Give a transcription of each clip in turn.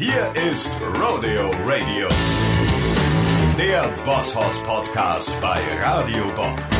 Hier ist Rodeo Radio, der Bosshaus Podcast bei Radio Bob.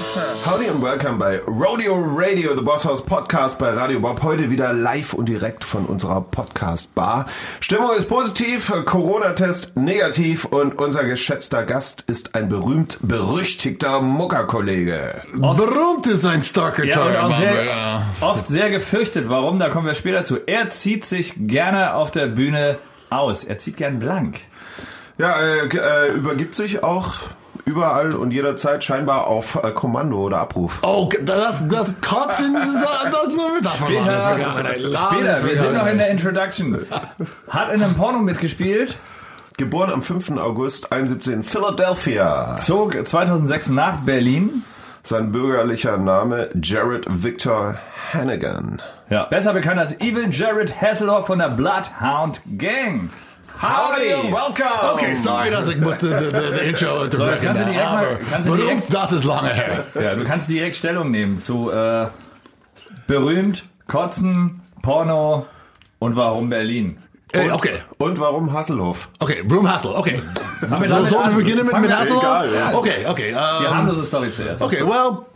Howdy and welcome bei Rodeo Radio, the Boss House Podcast bei Radio Bob. Heute wieder live und direkt von unserer Podcast Bar. Stimmung ist positiv, Corona-Test negativ und unser geschätzter Gast ist ein berühmt berüchtigter Muckerkollege. Berühmt ist ein starker Ja, und auch Mann, sehr, ja. oft sehr gefürchtet. Warum? Da kommen wir später zu. Er zieht sich gerne auf der Bühne aus. Er zieht gern blank. Ja, äh, g- äh, übergibt sich auch überall und jederzeit scheinbar auf äh, Kommando oder Abruf. Oh, das, das Kotzen, das, das, das, das Später, Später, später. Wir sind noch in der Introduction. Hat in einem Porno mitgespielt. Geboren am 5. August 71 in Philadelphia. Zog 2006 nach Berlin. Sein bürgerlicher Name Jared Victor Hannigan. Ja. Besser bekannt als Evil Jared Hasselhoff von der Bloodhound Gang. Howdy! welcome! Okay, sorry, dass ich musste the, the, the Intro jetzt unterbrechen. kannst du direkt mal- kannst du berühmt, direkt- das ist lange her. Ja, du kannst direkt Stellung nehmen zu äh, berühmt, kotzen, Porno und warum Berlin. Ey, okay, Und warum Hasselhoff? okay, Broom Hassel, okay. wir So, an? wir beginnen mit, mit wir- Hassel? Egal, ja. Okay, okay. Die ähm, harmlose Story zuerst. Okay, well,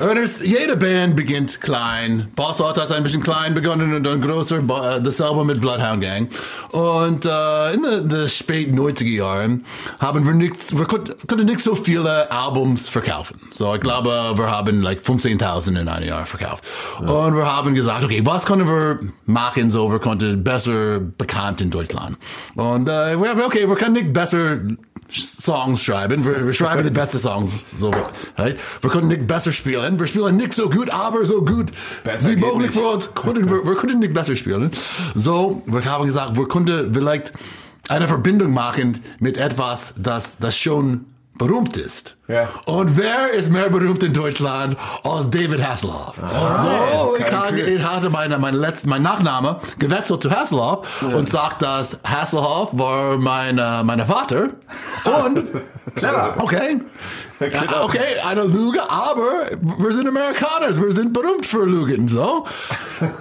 Ernest, jede Band beginnt klein. Boss hat das ein bisschen klein begonnen und dann größer, äh, dasselbe mit Bloodhound Gang. Und äh, in den späten 90er Jahren haben wir nicht, wir konnten, nicht so viele Albums verkaufen. So, ich glaube, wir haben like 15.000 in einem Jahr verkauft. Und wir haben gesagt, okay, was können wir machen, so wir konnten besser bekannt in Deutschland. Und äh, wir haben, okay, wir können nicht besser Songs schreiben. Wir, wir schreiben die besten Songs. So, right? Wir können nicht besser spielen. Wir spielen nicht so gut, aber so gut Besser wie möglich für uns. Können, wir, wir können nicht besser spielen. So, wir haben gesagt, wir könnten vielleicht eine Verbindung machen mit etwas, das, das schon berühmt ist. Ja. Und wer ist mehr berühmt in Deutschland als David Hasselhoff? so, ich, hatte, ich hatte meine, meine letzte, mein Nachname gewechselt zu Hasselhoff und sagt, dass Hasselhoff war mein, mein Vater. Und Clever. Okay. Ja, Okay, eine Lüge, aber wir sind Amerikaner, wir sind berühmt für Lügen, so.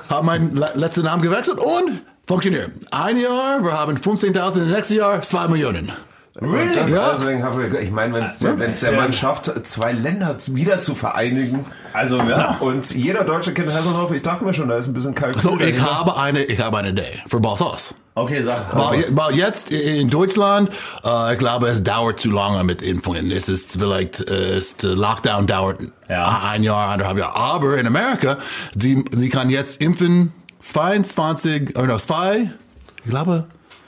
Hab meinen le letzten Namen gewechselt und funktioniert. Ein Jahr, wir haben 15.000, nächstes Jahr 2 Millionen. Und das Ja. deswegen haben wir, ich meine, wenn es der Mann schafft, zwei Länder wieder zu vereinigen Also, ja. und jeder Deutsche kennt Hasselhoff, ich dachte mir schon, da ist ein bisschen Kalkül So, ich dahinter. habe eine, ich habe eine Idee für Boss Haus. Okay, sag. Je- weil jetzt in Deutschland, äh, ich glaube, es dauert zu lange mit Impfungen. Es ist vielleicht, äh, ist, äh, Lockdown dauert Ja. ein Jahr, anderthalb Jahre. Aber in Amerika, sie, sie kann jetzt impfen 22, oder no, zwei, ich glaube,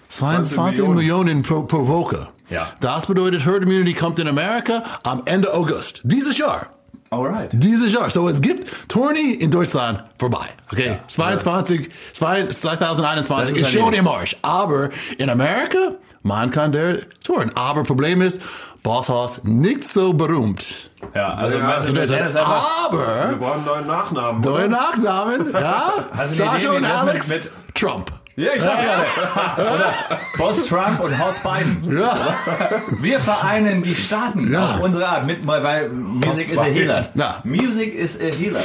22 Millionen. Millionen, pro, pro Woche. Ja. Das bedeutet, Herd Immunity kommt in Amerika am um, Ende August. Dieses Jahr. Alright. Dieses Jahr. So, es gibt Tourney in Deutschland vorbei. Okay. 22, zwei- 2021 Das ist ist schon im Arsch. Aber in Amerika, man kann der touren. Aber Problem ist, Bosshaus nicht so berühmt. Ja, also, Ja, also wir sehen das einfach. Wir Aber, brauchen neuen Nachnamen. neue? Nachnamen, ja. Hast du Sascha und das mit- Alex, mit- Trump. Ja, ich dachte gerade. Oder Boss Trump und Haus Biden. Ja. Wir vereinen die Staaten Ja. auf unsere Art, mit, weil Music is a healer. Ja. Music is a healer.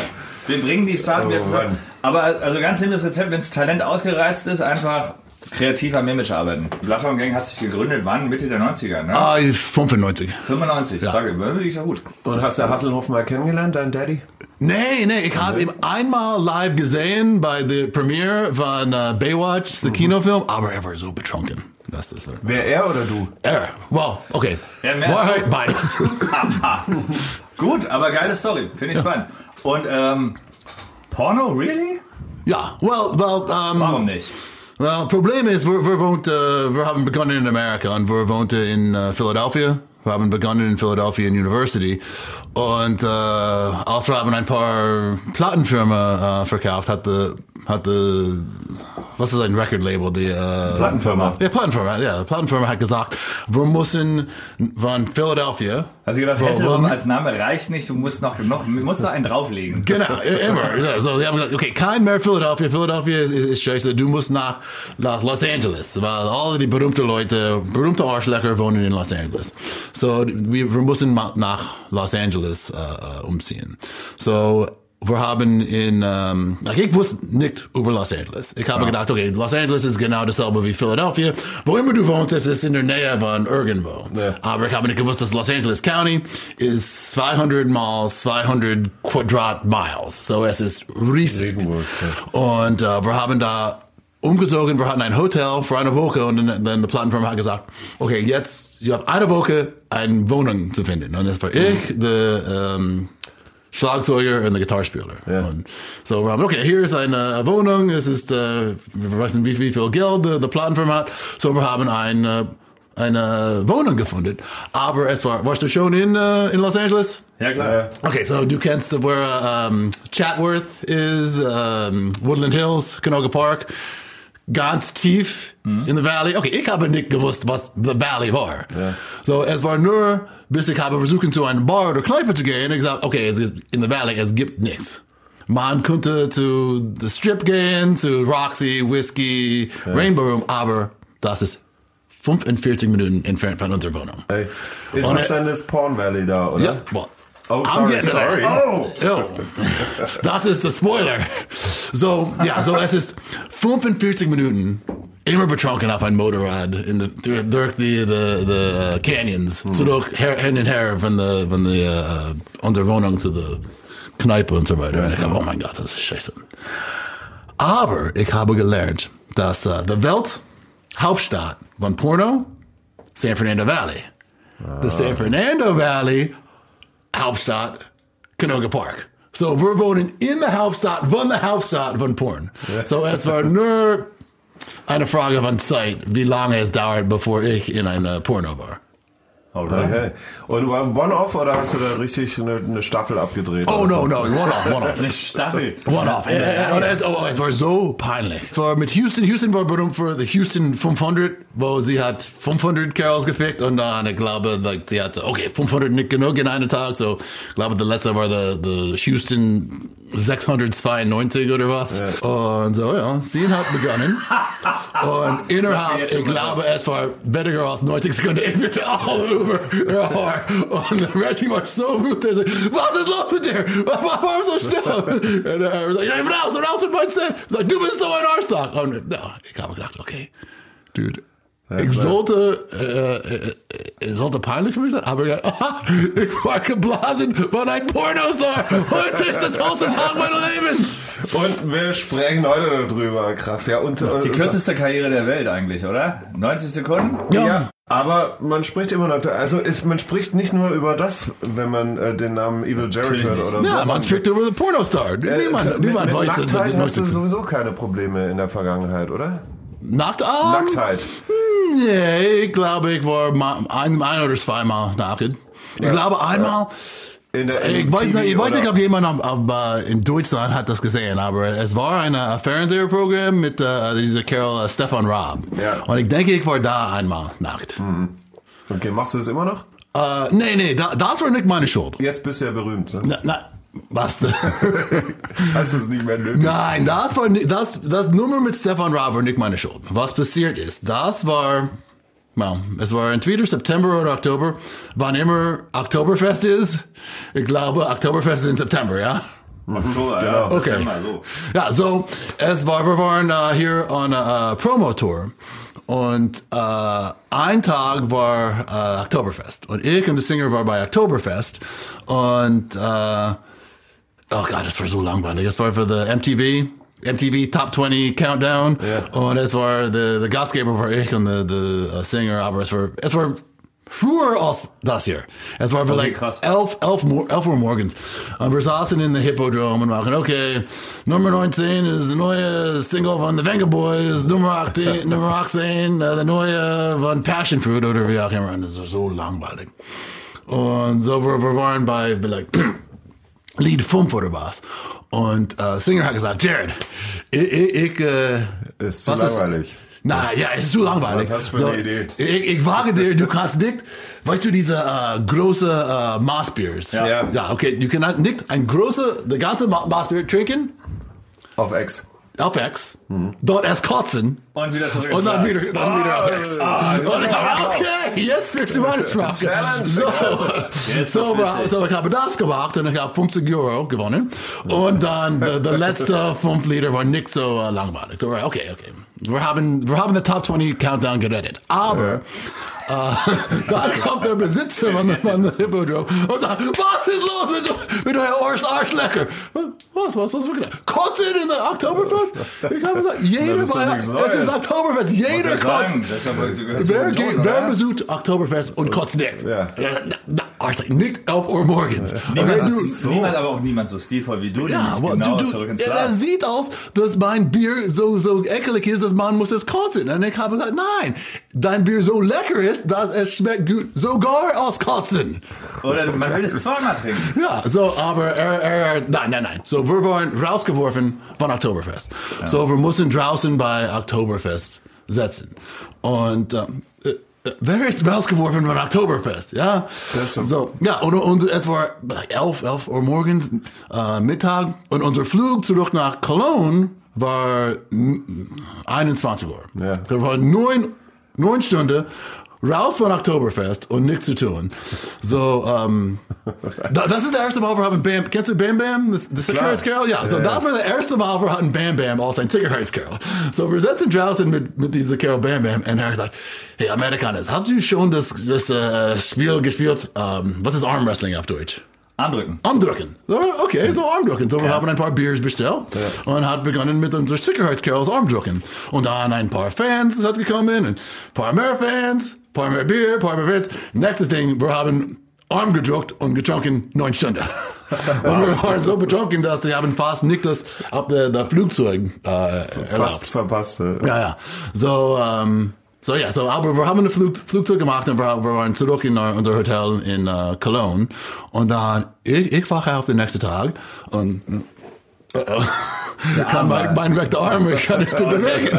Wir bringen die Staaten Oh, jetzt zusammen. Aber also ganz simples Rezept, wenn das Talent ausgereizt ist, einfach kreativ am Image arbeiten. Die Bloodhound Gang hat sich gegründet, wann? Mitte der 90er, ne? Ah, 95. 95, sage ich, würde ich ja gut. Und hast du Hasselhoff mal kennengelernt, dein Daddy? Nee, nee, ich habe ihn einmal live gesehen bei der Premiere von äh, Baywatch, Mhm. der Kinofilm, aber er war so betrunken. Das ist Wer er oder du? er. Well, okay. Ja, als Wahrheit so. beides. Gut, aber geile Story, finde ich spannend. Und ähm, Porno, really? ja, well, well, ähm, Warum nicht? well, Problem ist, wir, wir, wohnt, äh, wir haben begonnen in Amerika und wir wohnten in äh, Philadelphia. Haben begonnen in Philadelphia University und äh, wir haben ein paar Plattenfirmen äh, verkauft, hat die, hat die, was ist ein Record-Label, die äh, Plattenfirma. Ja, Plattenfirma, ja. Plattenfirma hat gesagt, wir müssen von Philadelphia. Hast du gedacht, wo- als Name reicht nicht, du musst noch, noch, musst noch einen drauflegen. Genau, immer. Ja, so, sie haben gesagt, okay, kein mehr Philadelphia. Philadelphia ist, ist, ist scheiße. Du musst nach, nach Los Angeles, weil alle die berühmten Leute, berühmte Arschlöcher wohnen in Los Angeles. So, wir, wir müssen nach Los Angeles äh, äh, umziehen. So, wir haben in, ähm, ich wusste nicht über Los Angeles. Ich habe gedacht, okay, Los Angeles ist genau dasselbe wie Philadelphia. Wo immer du wohnst, es ist in der Nähe von irgendwo. Ja. Aber ich habe nicht gewusst, dass Los Angeles County ist 200 mal 200 Quadratmiles. So es ist riesig. Und äh, wir haben da umgezogen, wir hatten ein Hotel für eine Woche und dann, dann die Plattenfirma hat gesagt, okay, jetzt, ihr habt eine Woche eine Wohnung zu finden. Und das war ich, der ähm, Schlagzeuger und der Gitarrespieler. Ja. Und so wir haben, okay, hier ist eine Wohnung, es ist, äh, wir wissen wie, wie viel Geld die, die Plattenfirma hat. So wir haben ein, äh, eine Wohnung gefunden. Aber es war, warst du schon in, äh, in Los Angeles? Ja, klar. Okay, so du kennst where um, Chatworth is, um, Woodland Hills, Canoga Park, ganz tief in the Valley. Okay, ich habe nicht gewusst, was the Valley war. So, es war nur, bis ich habe versucht, zu einem Bar oder Kneipe zu gehen. Ich gesagt, okay, es ist in the Valley, es gibt nichts. Man konnte zu the Strip gehen, zu Roxy, Whiskey, Rainbow Room, aber das ist 45 Minuten entfernt von unserer Wohnung. Echt? Ist Und das er- dann das Porn Valley da, oder? Ja, well, Oh, sorry, sorry. Oh! Ja, das ist der Spoiler. So, ja, so es ist 45 Minuten immer betrunken auf ein Motorrad in the, durch, die, die, die uh, Canyons, zurück her, hin und her von der von der uh, unserer Wohnung zu der Kneipe und so weiter. Und ich habe, oh mein Gott, das ist scheiße. Aber ich habe gelernt, dass uh, die Welt Hauptstadt von Porno San Fernando Valley. The San Fernando Valley Hauptstadt Canoga Park. So wir wohnen in der Hauptstadt von der Hauptstadt von Porn. So es war nur eine Frage von Zeit, wie lange es dauert, bevor ich in einer Porno war. Alright. Okay. Und war One-Off oder hast du da richtig eine, eine Staffel abgedreht? Oh oder no, so? no, one off, one off. Eine Staffel. One off. Äh, äh, oh, es war so peinlich. Es war mit Houston. Houston war berühmt für die Houston 500, wo sie hat 500 Kerls gefickt und dann, ich glaube, like, sie hatte, okay, 500 nicht genug in einem Tag, so ich glaube, der letzte war der the Houston 692 oder was. Und so, ja, sie hat begonnen. und innerhalb, ich glaube, es war weniger als 90 Sekunden, ich bin all over ihr Haar. Und der Reggie war so gut, der sagt, was ist los mit dir? Warum so schnell? Und er sagt, ja, ich bin raus, raus mit meinem Set. Sagt, du bist so ein Arschloch. Und ja, ich habe gedacht, okay, dude. Ich sollte, äh, äh, äh, sollte peinlich für mich sein, aber ja, ich war geblasen von einem Pornostar. Heute ist der tollste Tag meines Lebens. Und wir sprechen heute darüber. Krass, ja. Und, Die kürzeste Karriere der Welt eigentlich, oder? 90 Sekunden? Ja, aber man spricht immer noch, also ist, man spricht nicht nur über das, wenn man äh, den Namen Evil Jared hört oder Ja, so. man spricht über den Pornostar. Äh, Niemand, mit, niemand mit dass- Nacktheit hast du sowieso keine Probleme in der Vergangenheit, oder? Nackt? Um, Nacktheit. Nee, ich glaube, ich war ein, ein oder zweimal nackt. Ich glaube einmal. In der, in Ich weiß, nicht, ich weiß nicht, ob jemand ab, ab, äh, in Deutschland hat das gesehen, aber es war ein äh, Fernsehprogramm mit äh, dieser Kerl äh, Stefan Raab. Ja. Und ich denke, ich war da einmal nackt. Okay, machst du das immer noch? Äh, nee, nee, da, das war nicht meine Schuld. Jetzt bist du ja berühmt. Ne? Na, na, was? Das heißt, es ist nicht mehr nötig. Nein, das war das, das Nummer mit Stefan Raab war nicht meine Schuld. Was passiert ist, das war, well, es war entweder September oder Oktober, wann immer Oktoberfest ist. Ich glaube, Oktoberfest ist im September, ja? Oktober, Genau. ja. Okay. So. Ja, so, es war, wir waren äh, hier on einer äh, Promo-Tour. Und äh, ein Tag war äh, Oktoberfest. Und ich und der Singer war bei Oktoberfest. Und, äh, oh god, das war so langweilig. Es war für the MTV. MTV Top 20 Countdown. Ja. Und es war, der, der Gastgeber war ich und der, der äh, Singer, aber es war, es war früher als das hier. Es war vielleicht krass. elf, elf, elf Uhr morgens. Und uh, wir saßen in der Hippodrome und machen, okay, Nummer 19 ist die neue Single von The Venga Boys, Nummer 18, Nummer 18 äh, uh, der neue von Passion Fruit oder wie auch immer. Und das ist so langweilig. Und so, wir, wir waren bei like, Lied 5 oder was. Und äh, Singer hat gesagt, Jared, ich, ich, ich äh, Ist zu langweilig. na ja, es ist zu langweilig. Was hast du für eine Idee? Ich, ich wage dir, du kannst nicht, weißt du, diese äh, große äh, Maßbiers. Ja. Ja. Ja, okay, du kannst nicht ein große, der ganze Ma- Maßbier trinken. Auf Ex. FX, dort erst kotzen Und wieder zurück und dann wieder, dann wieder FX. Ah, und ich dachte, okay, jetzt sprichst du meine Sprache. So, Jetzt so, so, ich habe das gemacht und ich habe 50 Euro gewonnen. Und dann der der letzte fünf Lieder war nicht so äh, langweilig. So, okay, okay. Wir haben, wir haben den Top 20 Countdown gerettet. Aber äh, dann kommt der Besitzer von, der- von der Hippodrome und sagt, was ist los mit, mit eurem Arsch, Arschlecker? Was, was, was, wirklich? Kotzen in der Oktoberfest? Ich habe gesagt, jeder, bei- es ist. Oktoberfest, jeder kotzt. Wer, geht, wer besucht Oktoberfest und kotzt nicht? Ja. Na, Arsch, nicht 11 Uhr morgens. Niemand, Okay, du- so. niemand, aber auch niemand so stilvoll wie du, ja, aber genau du, du, es sieht aus, dass mein Bier so, so ekelig ist, dass man muss es kotzen. Und ich habe gesagt, nein, dein Bier so lecker ist, dass es schmeckt gut, sogar aus Kotzen. Oder man will es zweimal trinken. Ja, so, aber er, er, nein, nein, nein. So, wir waren rausgeworfen von Oktoberfest. So, wir mussten draußen bei Oktoberfest setzen. Und, ähm, äh, äh, wer ist rausgeworfen von Oktoberfest? Ja, Das ist- so, ja, und, und es war 11, 11 Uhr morgens, äh, Mittag, und unser Flug zurück nach Cologne war mm, 21 Uhr. Ja. Wir waren neun, neun Stunden raus von Oktoberfest und nichts zu tun. So, ähm, da, das ist das erste Mal, wir haben Bam, kennst du Bam Bam, das, das Sicherheitskerl? Ja, so das war das erste Mal, wir hatten Bam Bam als ein Sicherheitskerl. So, wir sitzen draußen mit, mit dieser Kerl Bam Bam und er gesagt, hey Amerikaners, habt ihr schon das, das äh, Spiel gespielt? Ähm, was ist Armwrestling auf Deutsch? Andrücken. Armdrücken. So, okay, so Armdrücken. So, wir haben ein paar Biers bestellt und hat begonnen mit unseren Sicherheitskerls Armdrücken. Und dann ein paar Fans hat gekommen, ein paar mehr Fans, mehr Bier, mehr Fans. Nächstes Ding, wir haben Arm gedruckt und getrunken neun Stunden. und wir waren so betrunken, dass sie haben fast nicht das ab der, der Flugzeug äh, erlaubt. verpasst. Ja, ja. So, ähm, so ja, so, aber wir haben ein Flug, Flugzeug gemacht und wir, wir waren zurück in uh, unser Hotel in uh, Cologne. Und dann, ich, ich wache auf den nächsten Tag und uh, kann mein, mein rechter Arm, ich kann nicht so bewegen.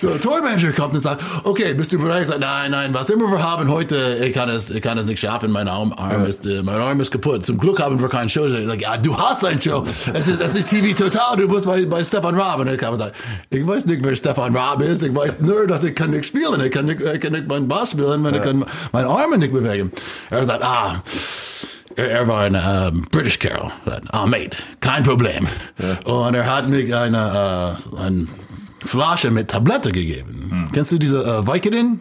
So, Tormanager kommt und sagt, okay, bist du bereit? Ich sage, nein, nein, was immer wir haben heute, ich kann es, ich kann es nicht schaffen, mein Arm, Arm ist, äh, mein Arm ist kaputt. Zum Glück haben wir keine Show. Ich sage, ja, du hast eine Show. Es ist, es ist TV Total, du musst bei, bei Stefan Raab. Und ich habe gesagt, ich weiß nicht, wer Stefan Raab ist. Ich weiß nur, dass ich kann nicht spielen. Ich kann nicht, ich kann nicht meinen Bass spielen, ich kann meine Arme nicht bewegen. Er sagt, ah, er, war ein ähm, British Carol. Ah, mate, kein Problem. Und er hat mir eine, äh, eine Flasche mit Tablette gegeben. Kennst du diese äh, Vicodin?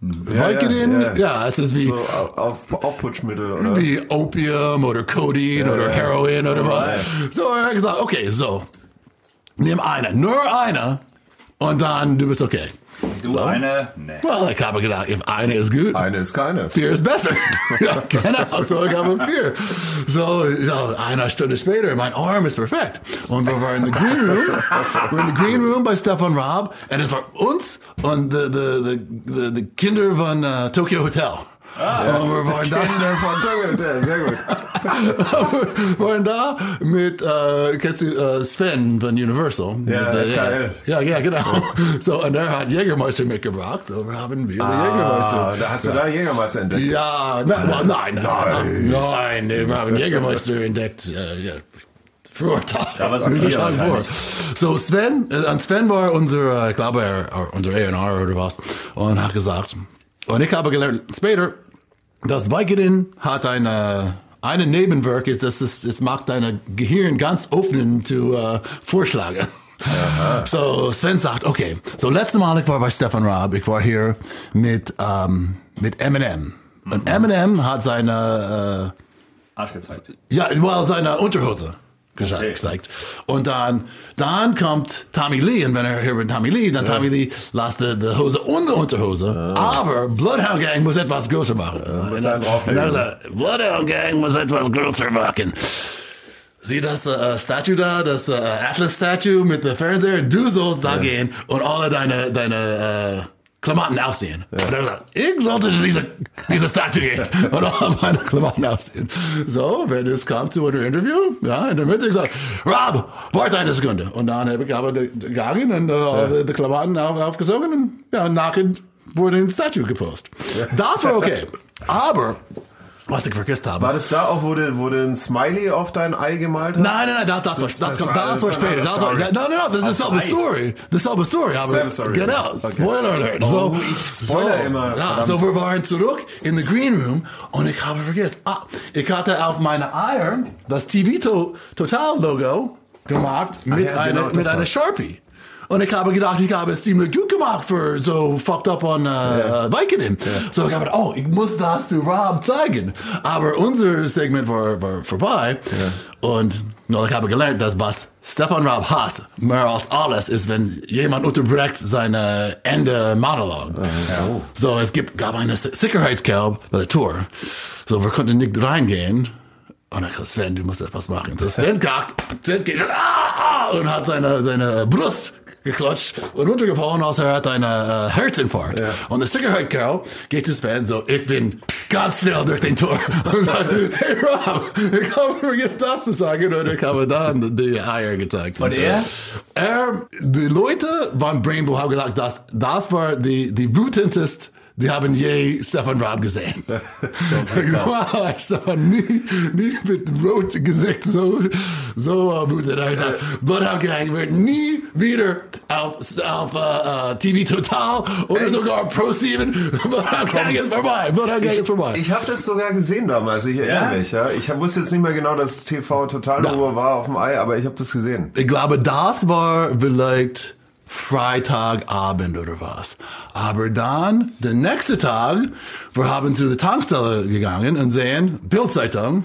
Vicodin? ja, Ja, ja. es ist wie, So auf, auf Aufputschmittel oder wie Opium oder Codein oder Heroin oder was. So er hat gesagt, okay, so, nimm eine, nur eine und dann du bist okay. Du So. eine, ne. Well, ich habe gedacht, if eine ist gut, Eine ist keine. vier ist besser. ja, genau, so ich habe vier. So, so, eine Stunde später, mein Arm ist perfekt. Und wir waren in the Green Room, wir in der Green Room bei Stefan Raab, und es war uns und die, die, die, die Kinder von uh, Tokyo Hotel. Und wir waren da, sehr gut. wir waren da mit, äh, kennst du äh, Sven von Universal? Ja, äh, SKL. Ja, ja, genau. So, und er hat Jägermeister mitgebracht, so wir haben wieder Jägermeister. Ah, da hast du da Jägermeister entdeckt. Ja, na, well, nein, nein, nein, nein, nee, wir haben Jägermeister entdeckt. Äh, ja. Da war gesagt, vor. So Sven, äh, an Sven war unser, äh, ich glaube, er- unser A&R oder was, und hat gesagt, und ich habe gelernt später, dass Vicodin hat eine, eine Nebenwirkung, ist, dass es, es macht dein Gehirn ganz öffnen zu äh, Vorschläge. So Sven sagt, okay, so letztes Mal ich war bei Stefan Raab, ich war hier mit, ähm, mit Eminem. Und Eminem hat seine, äh, Arsch gezeigt. ja, well, seine Unterhose Okay. gezeigt. Und dann, dann kommt Tommy Lee, und wenn er hier mit Tommy Lee, dann Tommy Lee lässt die, die Hose und die Unterhose. Aber Bloodhound Gang muss etwas größer machen. muss und drauflegen. dann sagt Bloodhound Gang muss etwas größer machen. Sieh das äh, Statue da, das äh, Atlas-Statue mit dem Fernseher? Du sollst da gehen und alle deine, deine äh, Klamotten ausziehen. Und er sagt, ich sollte diese, diese Statue gehen und alle meine Klamotten ausziehen. So, wenn es kam zu einem Interview, ja, in der Mitte gesagt, Rob, warte eine Sekunde. Und dann habe ich aber gegangen und äh, die Klamotten auf, aufgesogen und ja, nachher wurde ein Statue gepostet. Das war okay. Aber was ich vergessen habe. War das da auch, wo du, wo du ein Smiley auf dein Ei gemalt hast? Nein, nein, nein, das, das, war, das, das das, war- das, das war später. Das war, nein, nein, nein, das ist dieselbe. Story. Dieselbe Story. Aber, Selbe Story. Genau, Okay. Spoiler Alert. Oh, so, ich spoiler so, immer, Ja, so wir waren zurück in the Green Room und ich habe vergessen, ah, ich hatte auf meine Eier das TV to Total Logo gemacht mit, ja, einer, genau, mit das einer. Sharpie. Und ich habe gedacht, ich habe es ziemlich gut gemacht für so fucked up on uh, Vicodin. So ich habe, oh, ich muss das zu Rob zeigen. Aber unser Segment war, war vorbei. Und no, ich habe gelernt, dass was Stefan Rob hasst, mehr als alles, ist, wenn jemand unterbricht seine Ende Monolog. So, es gibt, gab eine Sicherheitskelb bei der Tour. So, wir konnten nicht reingehen. Und gesagt, Sven, du musst etwas machen. So Sven kackt, Sven geht, ah, und hat seine, seine Brust geklatscht und runtergefallen, als er hat einen äh, Herzinfarkt. Und der Sicherheitskerl geht zu Sven so, ich bin ganz schnell durch den Tor und sagt, hey Rob, ich habe vergessen das zu sagen und ich habe dann die Eier gezeigt. Und er? Er, die Leute von Brainbow haben gesagt, dass das war die, die wütendest, die haben je Stefan Raab gesehen. wow, Stefan nie, nie mit rot Gesicht so, so uh, wütend. Er hat gesagt, Bloodhound Gang wird nie wieder auf, auf uh, uh, TV Total oder sogar Pro 7. Bloodhound Gang ist vorbei. Bloodhound Gang ist vorbei. Ich habe das sogar gesehen damals, ich erinnere Ja? mich. Ja? Ich wusste jetzt nicht mehr genau, dass TV total Logo war auf dem Ei, aber ich habe das gesehen. Ich glaube, das war vielleicht Freitagabend oder was. Aber dann, der nächste Tag, wir haben zu der Tankstelle gegangen und sehen, Bildzeitung,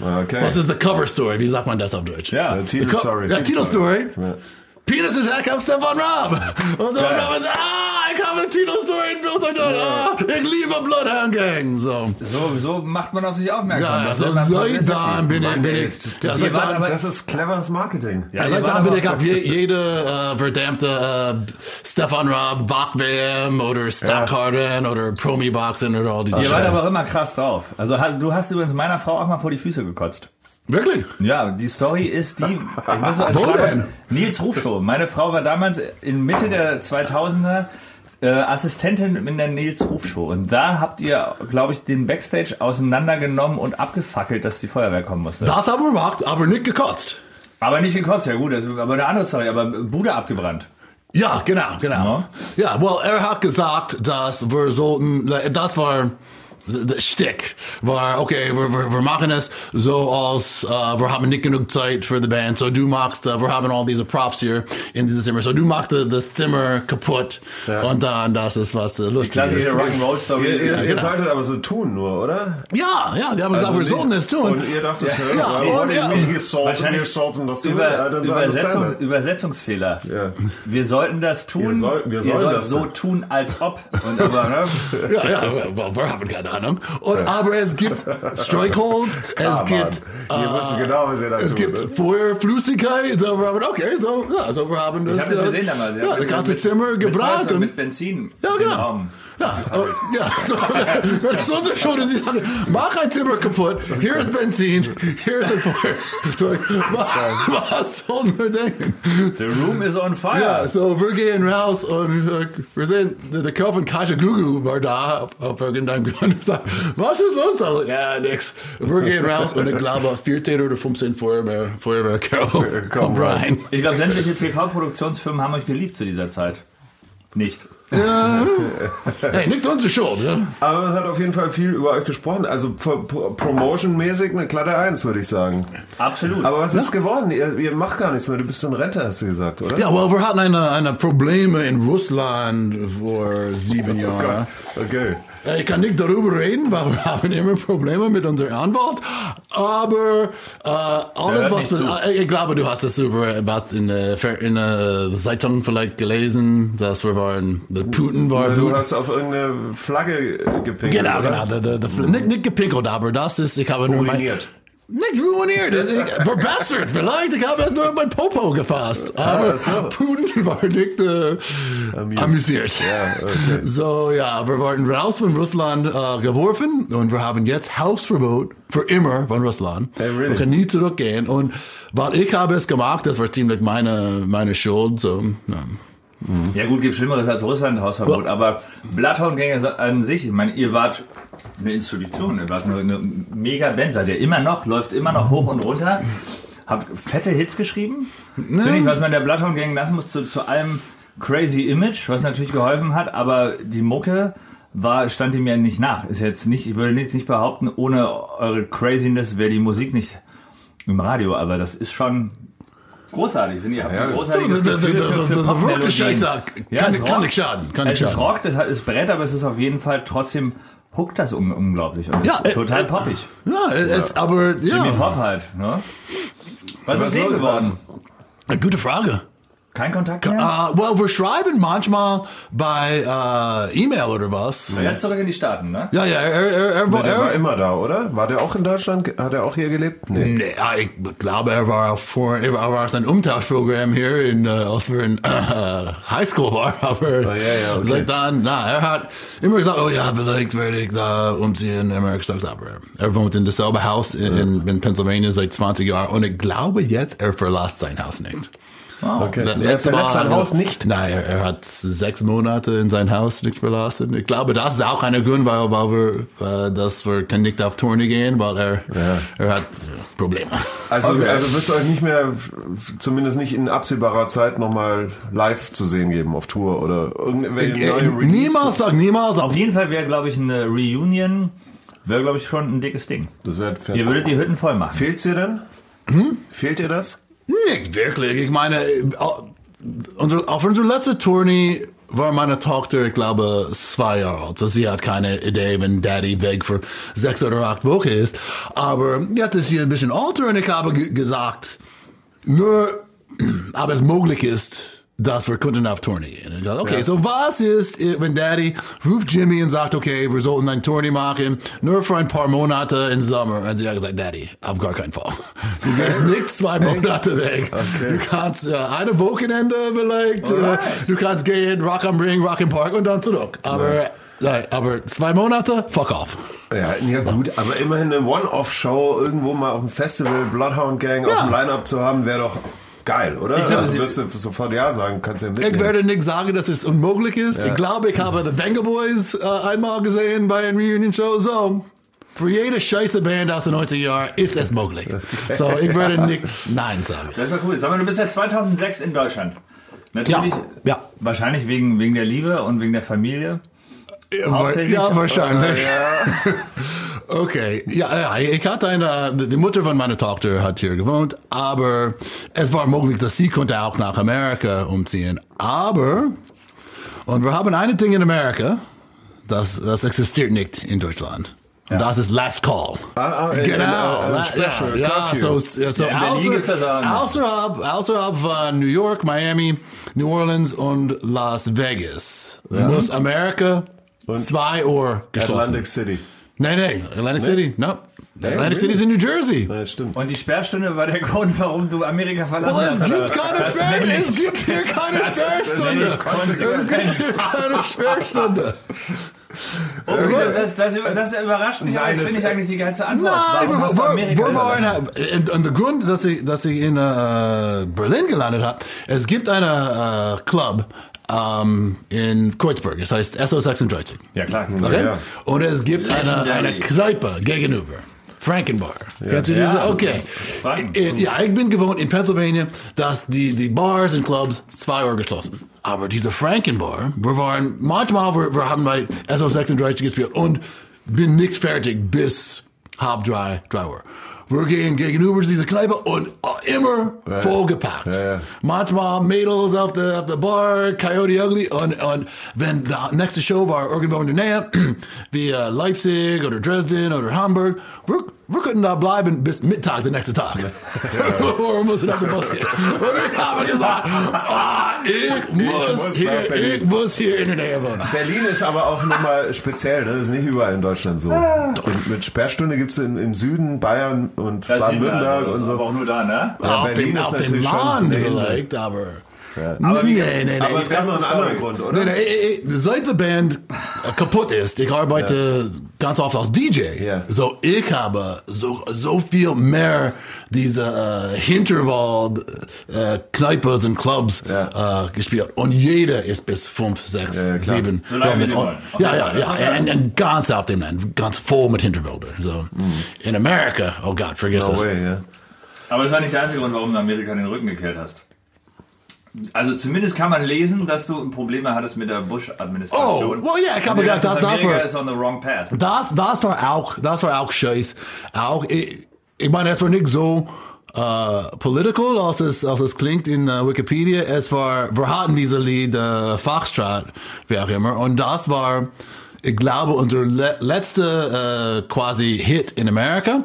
Okay. was ist the cover story? Wie sagt man das auf Deutsch? Ja, Äh, The Titel co- Story. Ja, Titelstory. Ja. Penis Attack auf Stefan Raab. Und Stefan. Raab sagt, ah, ich habe eine Titelstory in Bildzeitung. Ah, ich liebe Bloodhound Gang. So. So, so macht man auf sich aufmerksam. Ja, Das so ist Publicity. dann bin ich, bin ich, ja, seit dann, aber- Das ist cleveres Marketing. Ja, Ja, seit dann bin ich auf je, jede äh, verdammte äh, Stefan Raab Bach-WM oder Stabkarten oder Promi-Boxen oder all diese Ihr wart aber auch immer krass drauf. Also du hast übrigens meiner Frau auch mal vor die Füße gekotzt. Wirklich? Ja, die Story ist die. Wo denn? Nils Rufshow. Meine Frau war damals in Mitte der 2000er äh, Assistentin in der Nils Rufshow. Und da habt ihr, glaube ich, den Backstage auseinandergenommen und abgefackelt, dass die Feuerwehr kommen musste. Das haben wir gemacht, aber nicht gekotzt. Aber nicht gekotzt, ja gut, das ist aber eine andere Story. Aber Bude abgebrannt. Ja, genau, genau. Ja, well, er hat gesagt, dass wir sollten, das war Stick, war, okay, wir, wir, wir machen es so als, äh, wir haben nicht genug Zeit für die Band, so du machst, äh, wir haben all diese Props hier in dieses Zimmer, so du machst das Zimmer kaputt und dann, das ist was äh, lustig Klassische ist. Rock'n'Roll-Story. Ihr, ihr, Ja, ihr genau. solltet aber so tun nur, oder? Ja, ja, die haben gesagt, wir sollten es tun. Und ihr dachtet, Ja, ja, ja, ja, und ja. wir sollten, wir das tun. Über, Übersetzung, Übersetzungsfehler. Ja. Wir sollten das tun. Wir soll- wir Ihr sollen sollt das so tun. als ob. Und aber, ne? Ja, ja, well, wir haben keine Ahnung. Und, aber es gibt Strikeholds, es Klar, gibt, Mann. Ihr wisst genau, was ihr da es tut, gibt ne? Feuerflüssigkeit, so wir haben, okay, so, ja, so wir haben das, Ich habe das äh, gesehen damals. ja, das ganze mit- Zimmer mit gebrannt und, mit Benzin. ja, genau. Ja, oh, ja, so, wenn das unsere Schuld ist, sie sagen, mach ein Zimmer kaputt, hier ist Benzin, hier ist ein Feuerzeug. Was, was sollen wir denken? The room is on fire. Ja, so wir gehen raus und äh, wir sehen, der, Kopf von Kaja Gugu war da auf, auf irgendeinem Grund und sagt, was ist los? Also, ja, nix. Wir gehen raus und ich glaube, 14 oder 15 Feuerwehr, Feuerwehrkerl kommt rein. Ich glaube, sämtliche TV-Produktionsfirmen haben euch geliebt zu dieser Zeit. Nicht. Hey, nicht unsere Schuld, ja? Aber man hat auf jeden Fall viel über euch gesprochen. Also pro- pro- Promotion-mäßig eine glatte Eins, würde ich sagen. Absolut. Aber was ist geworden? Ihr, ihr macht gar nichts mehr. Du bist ein Rente, hast du gesagt, oder? Ja, well, wir hatten eine, eine Probleme in Russland vor sieben Jahren. Okay. Äh, Ich kann nicht darüber reden, weil wir haben immer Probleme mit unserem Anwalt. Aber äh, alles, was wir, äh, ich glaube, du hast es über was in der Fer- in der Zeitung vielleicht gelesen, dass wir waren, der Putin war. Du Putin. hast auf irgendeine Flagge gepinkelt, Genau, oder? genau. Der, der, der, nicht, nicht gepinkelt, aber das ist, ich habe nur mein, Ruiniert. Nicht ruiniert, verbessert vielleicht. Ich habe es nur mein Popo gefasst. Aber so. Putin war nicht äh, amüsiert. Ja, okay. So, ja, wir waren raus von Russland äh, geworfen und wir haben jetzt Hausverbot für immer von Russland. Hey, really? Wir können nie zurückgehen. Und weil ich habe es gemacht, das war ziemlich meine, meine Schuld. So, ja. Ja gut, gibt Schlimmeres als Russland, Hausverbot. Aber Bloodhound Gang an sich, ich meine, ihr wart eine Institution, ihr wart eine, eine mega Band, ihr immer noch, läuft immer noch hoch und runter. Habt fette Hits geschrieben. Finde ich, was man der Bloodhound Gang lassen muss zu, zu allem crazy Image, was natürlich geholfen hat, aber die Mucke war, stand ihm ja nicht nach. Ist jetzt nicht, ich würde jetzt nicht behaupten, ohne eure Craziness wäre die Musik nicht im Radio, aber das ist schon großartig, finde ich. Ja, ja. großartiges Der- der- Gefühl der- für, für der- der verrückte Scheiße. Ja, Kann- es kann nicht schaden, kann nicht es ist schaden. Rock, das ist Brett, aber es ist auf jeden Fall trotzdem huckt das un unglaublich und Ja, ist äh, total äh, poppig. Ja, es, es, aber Jimmy ja, Pop halt, ne? Was Was ist dem geworden? eine gute Frage. Kein Kontakt mehr? Uh, well, wir schreiben manchmal bei uh, E-Mail oder was. Er ist zurück in die Staaten, ne? Ja, ja, er, er, er, Der er, war immer da, oder? War der auch in Deutschland? Hat er auch hier gelebt? Nee. Nee, ja, ich glaube, er war auch vor, er war einem Umtauschprogramm hier, in, äh, als wir in äh, Highschool waren. Aber ja, ja, okay. seit dann, na, er hat immer gesagt, oh ja, vielleicht werde ich da umziehen. Er gesagt, aber er wohnt in dasselbe Haus in, in, in Pennsylvania seit 20 Jahren. Und ich glaube jetzt, er verlässt sein Haus nicht. Okay. Le- Er verlässt Mal- sein Haus nicht. Nein, er, er hat sechs Monate in sein Haus nicht verlassen. Ich glaube, das ist auch einer Grund, weil, weil wir, äh, dass wir nicht auf Tournee gehen, weil er, er hat äh, Probleme. Also, Okay. also wird es euch nicht mehr, zumindest nicht in absehbarer Zeit, nochmal live zu sehen geben auf Tour oder irgendwelche Äh, neue Release? niemals sag niemals. Auf jeden Fall wäre, glaube ich, eine Reunion, wäre, glaube ich, schon ein dickes Ding. Das wäre Ihr würdet die Hütten voll machen. Fehlt's dir denn? Hm? Fehlt dir das? Nicht wirklich. Ich meine, äh, auf unserer letzten Tournee war meine Tochter, ich glaube, zwei Jahre alt. Also sie hat keine Idee, wenn Daddy weg für sechs oder acht Wochen ist. Aber jetzt ist sie ein bisschen älter und ich habe ge- gesagt, nur, aber es möglich ist, Tournee gehen. Ich dachte, okay, so was ist, äh, wenn Daddy ruft Jimmy und sagt, okay, wir sollten ein Tournee machen, nur für ein paar Monate im Sommer. Und sie hat gesagt, Daddy, auf gar keinen Fall. Du gehst nicht zwei Monate weg. Du kannst äh, eine Wochenende vielleicht, äh, du kannst gehen, Rock am Ring, Rock im Park und dann zurück. Aber, nein, aber zwei Monate, fuck off. Ja, ja gut, aber immerhin eine One-Off-Show irgendwo mal auf dem Festival Bloodhound Gang auf dem Line-Up zu haben, wäre doch geil, oder? glaube, also sie- würdest du sofort ja sagen, kannst ja Ich mitnehmen. werde nicht sagen, dass es unmöglich ist. Ich glaube, ich habe The Venga Boys äh, einmal gesehen bei einer Reunion-Show. So, für jede scheiße Band aus den 90er Jahren ist es möglich. So, ich würde nicht Nein sagen. Das ist doch cool. Sag mal, du bist ja 2006 in Deutschland. Natürlich, Ja. wahrscheinlich wegen, wegen der Liebe und wegen der Familie. Hauptsächlich? Ja, wahrscheinlich. Okay, ja, ja, ich hatte eine, die Mutter von meiner Tochter hat hier gewohnt, aber es war möglich, dass sie konnte auch nach Amerika umziehen. Aber, und wir haben ein Ding in Amerika, das, das existiert nicht in Deutschland. Und das ist Last Call. Ah, ah, genau. La- Special, ja, ja, so, ja, so Ja, außer- außerhalb, außerhalb von New York, Miami, New Orleans und Las Vegas. Muss Amerika zwei Uhr geschlossen. Atlantic City. Nein, nein, Atlantic City, no. Atlantic really? City ist in New Jersey. Ja, stimmt. Und die Sperrstunde war der Grund, warum du Amerika verlassen Oh, es hast. gibt keine Sperrstunde. Es gibt hier keine das Sperrstunde. Es gibt hier keine Sperrstunde. Oh, das, das, das überrascht mich, aber Nein, das das- finde ich eigentlich die geilste Antwort. Nein, warum hast du wo- Amerika wo- wo und, und der Grund, dass ich, dass ich in äh, Berlin gelandet habe, es gibt einen äh, Club ähm, in Kreuzberg, es heißt SO36. Ja, klar. Okay? Ja. Und es gibt eine, eine Kneipe gegenüber. Frankenbar. Kennst du diese? Ja. Okay. Ja, ich bin gewohnt in Pennsylvania, dass die, die Bars und Clubs zwei Uhr geschlossen. Aber diese Frankenbar, wir waren, manchmal, wir, wir haben bei SO36 gespielt und bin nicht fertig bis halb drei, drei Uhr. Wir gehen gegenüber dieser Kneipe und immer vollgepackt. Ja, ja. Manchmal Mädels auf der, auf der Bar, Coyote Ugly. Und, und wenn die nächste Show war irgendwo in der Nähe, wie Leipzig oder Dresden oder Hamburg, wir, wir könnten da bleiben bis Mittag den nächsten Tag. Wir mussten auf den Bus gehen. Und ich habe gesagt, ah, ich, muss muss hier, ich muss hier in der Nähe wohnen. Berlin ist aber auch nochmal speziell, ne? das ist nicht überall in Deutschland so. Und mit Sperrstunde gibt es im Süden, Bayern und Baden-Württemberg Süden, und also, so. Aber auch nur da, ne? Ja, auf Berlin dem, ist auf dem natürlich schon eine Insel. vielleicht, aber... Aber nee, nee, nee. Aber es gab noch einen anderen Story. Grund, Nee, oder? nee, ey, seit die Band kaputt ist, ich arbeite ganz oft als DJ. Ja. So, ich habe so, so viel mehr diese äh, Hinterwald äh, Kneipes und Clubs Ja. äh, gespielt. Und jeder ist bis 5, 6, Ja, ja, klar. 7. So lange wie sie wollen. Ja, ja, ja. Und, und ganz auf dem Land, ganz voll mit Hinterwälder. So. In Amerika, oh Gott, vergiss No das. way, ja. Aber das war nicht der einzige Grund, warum du Amerika den Rücken gekehrt hast. Also zumindest kann man lesen, dass du Probleme hattest mit der Bush-Administration. Oh, well, yeah, ich habe gedacht, das- das war- ist on the wrong path. Das, das war auch, das war auch scheiß. Auch, ich, ich meine, es war nicht so äh, political, als es, als es klingt in äh, Wikipedia. Es war, wir hatten diese Lied äh, Fachstraat, wie auch immer, und das war, ich glaube, unser le letzter äh, quasi Hit in Amerika.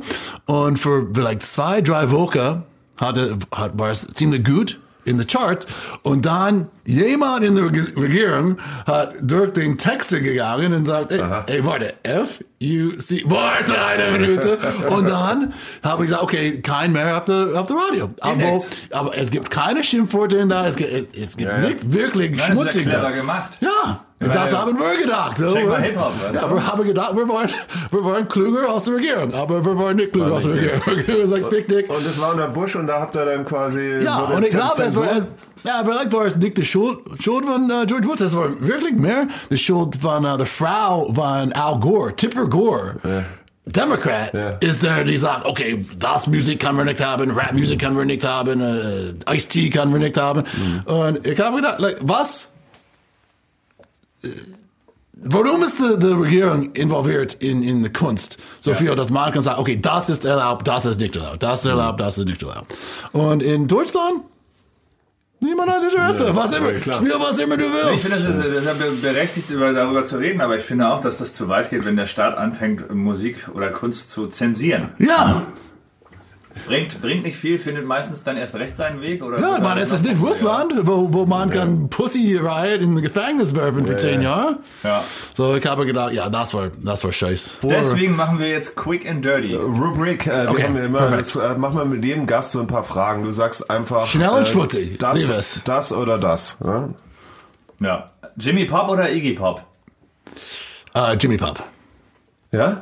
Und für vielleicht zwei, drei Wochen hatte, hat, war es ziemlich gut in the chart. Und dann jemand in der Reg- Regierung hat durch den Texte gegangen und sagt, ey, ey warte, F, U, C, warte eine Minute. und dann habe ich gesagt, okay, kein mehr auf der, auf der Radio. Aber, aber es gibt keine Schimpfworte in da, es gibt, es gibt Ja, ja. nichts wirklich Nein, das ist ja schmutzig gemacht. Ja, meine, das haben wir gedacht. So. check mal Hip-Hop, Ja, du? wir haben gedacht, wir waren, wir waren klüger als die Regierung, aber wir waren nicht klüger als die nicht Regierung. Wir sagen, fick dich. Und das war unter Bush und da habt ihr dann quasi. Ja, und ich glaube, es war, ja, vielleicht war es nicht die Schuld, Schuld von äh, George Bush, es war wirklich mehr die Schuld von äh, der Frau von Al Gore, Tipper Gore. Democrat Ja. ist der, die sagt, okay, das Musik kann wir nicht haben, Rap-Musik können wir nicht haben, äh, Ice-T können wir nicht haben. Mhm. Und ich habe gedacht, like, was? Warum ist die, die Regierung involviert in, in die Kunst? So viel, dass man kann sagen, okay, das ist erlaubt, das ist nicht erlaubt, das ist erlaubt, das ist nicht erlaubt. Und in Deutschland? Niemand hat Interesse. was immer. ja, klar. Spiel was immer du Ich willst. finde, das ist, das ist ja be- berechtigt, über, darüber zu reden, aber ich finde auch, dass das zu weit geht, wenn der Staat anfängt, Musik oder Kunst zu zensieren. ja, Bringt, bringt nicht viel, findet meistens dann erst recht seinen Weg. Oder ja, man, es ist nicht Russland, wo, wo man kann Pussy Riot in Gefängnis werfen für zehn Jahre. Ja. So, ich habe gedacht, ja, das war, das war scheiß. Deswegen machen wir jetzt Quick and Dirty. Rubrik, äh, wir Okay, haben immer, das, äh, machen wir mit jedem Gast so ein paar Fragen. Du sagst einfach. Schnell und äh, schmutzig. Das, das oder das. Ja? Ja. Jimmy Pop oder Iggy Pop? Äh, Jimmy Pop. ja?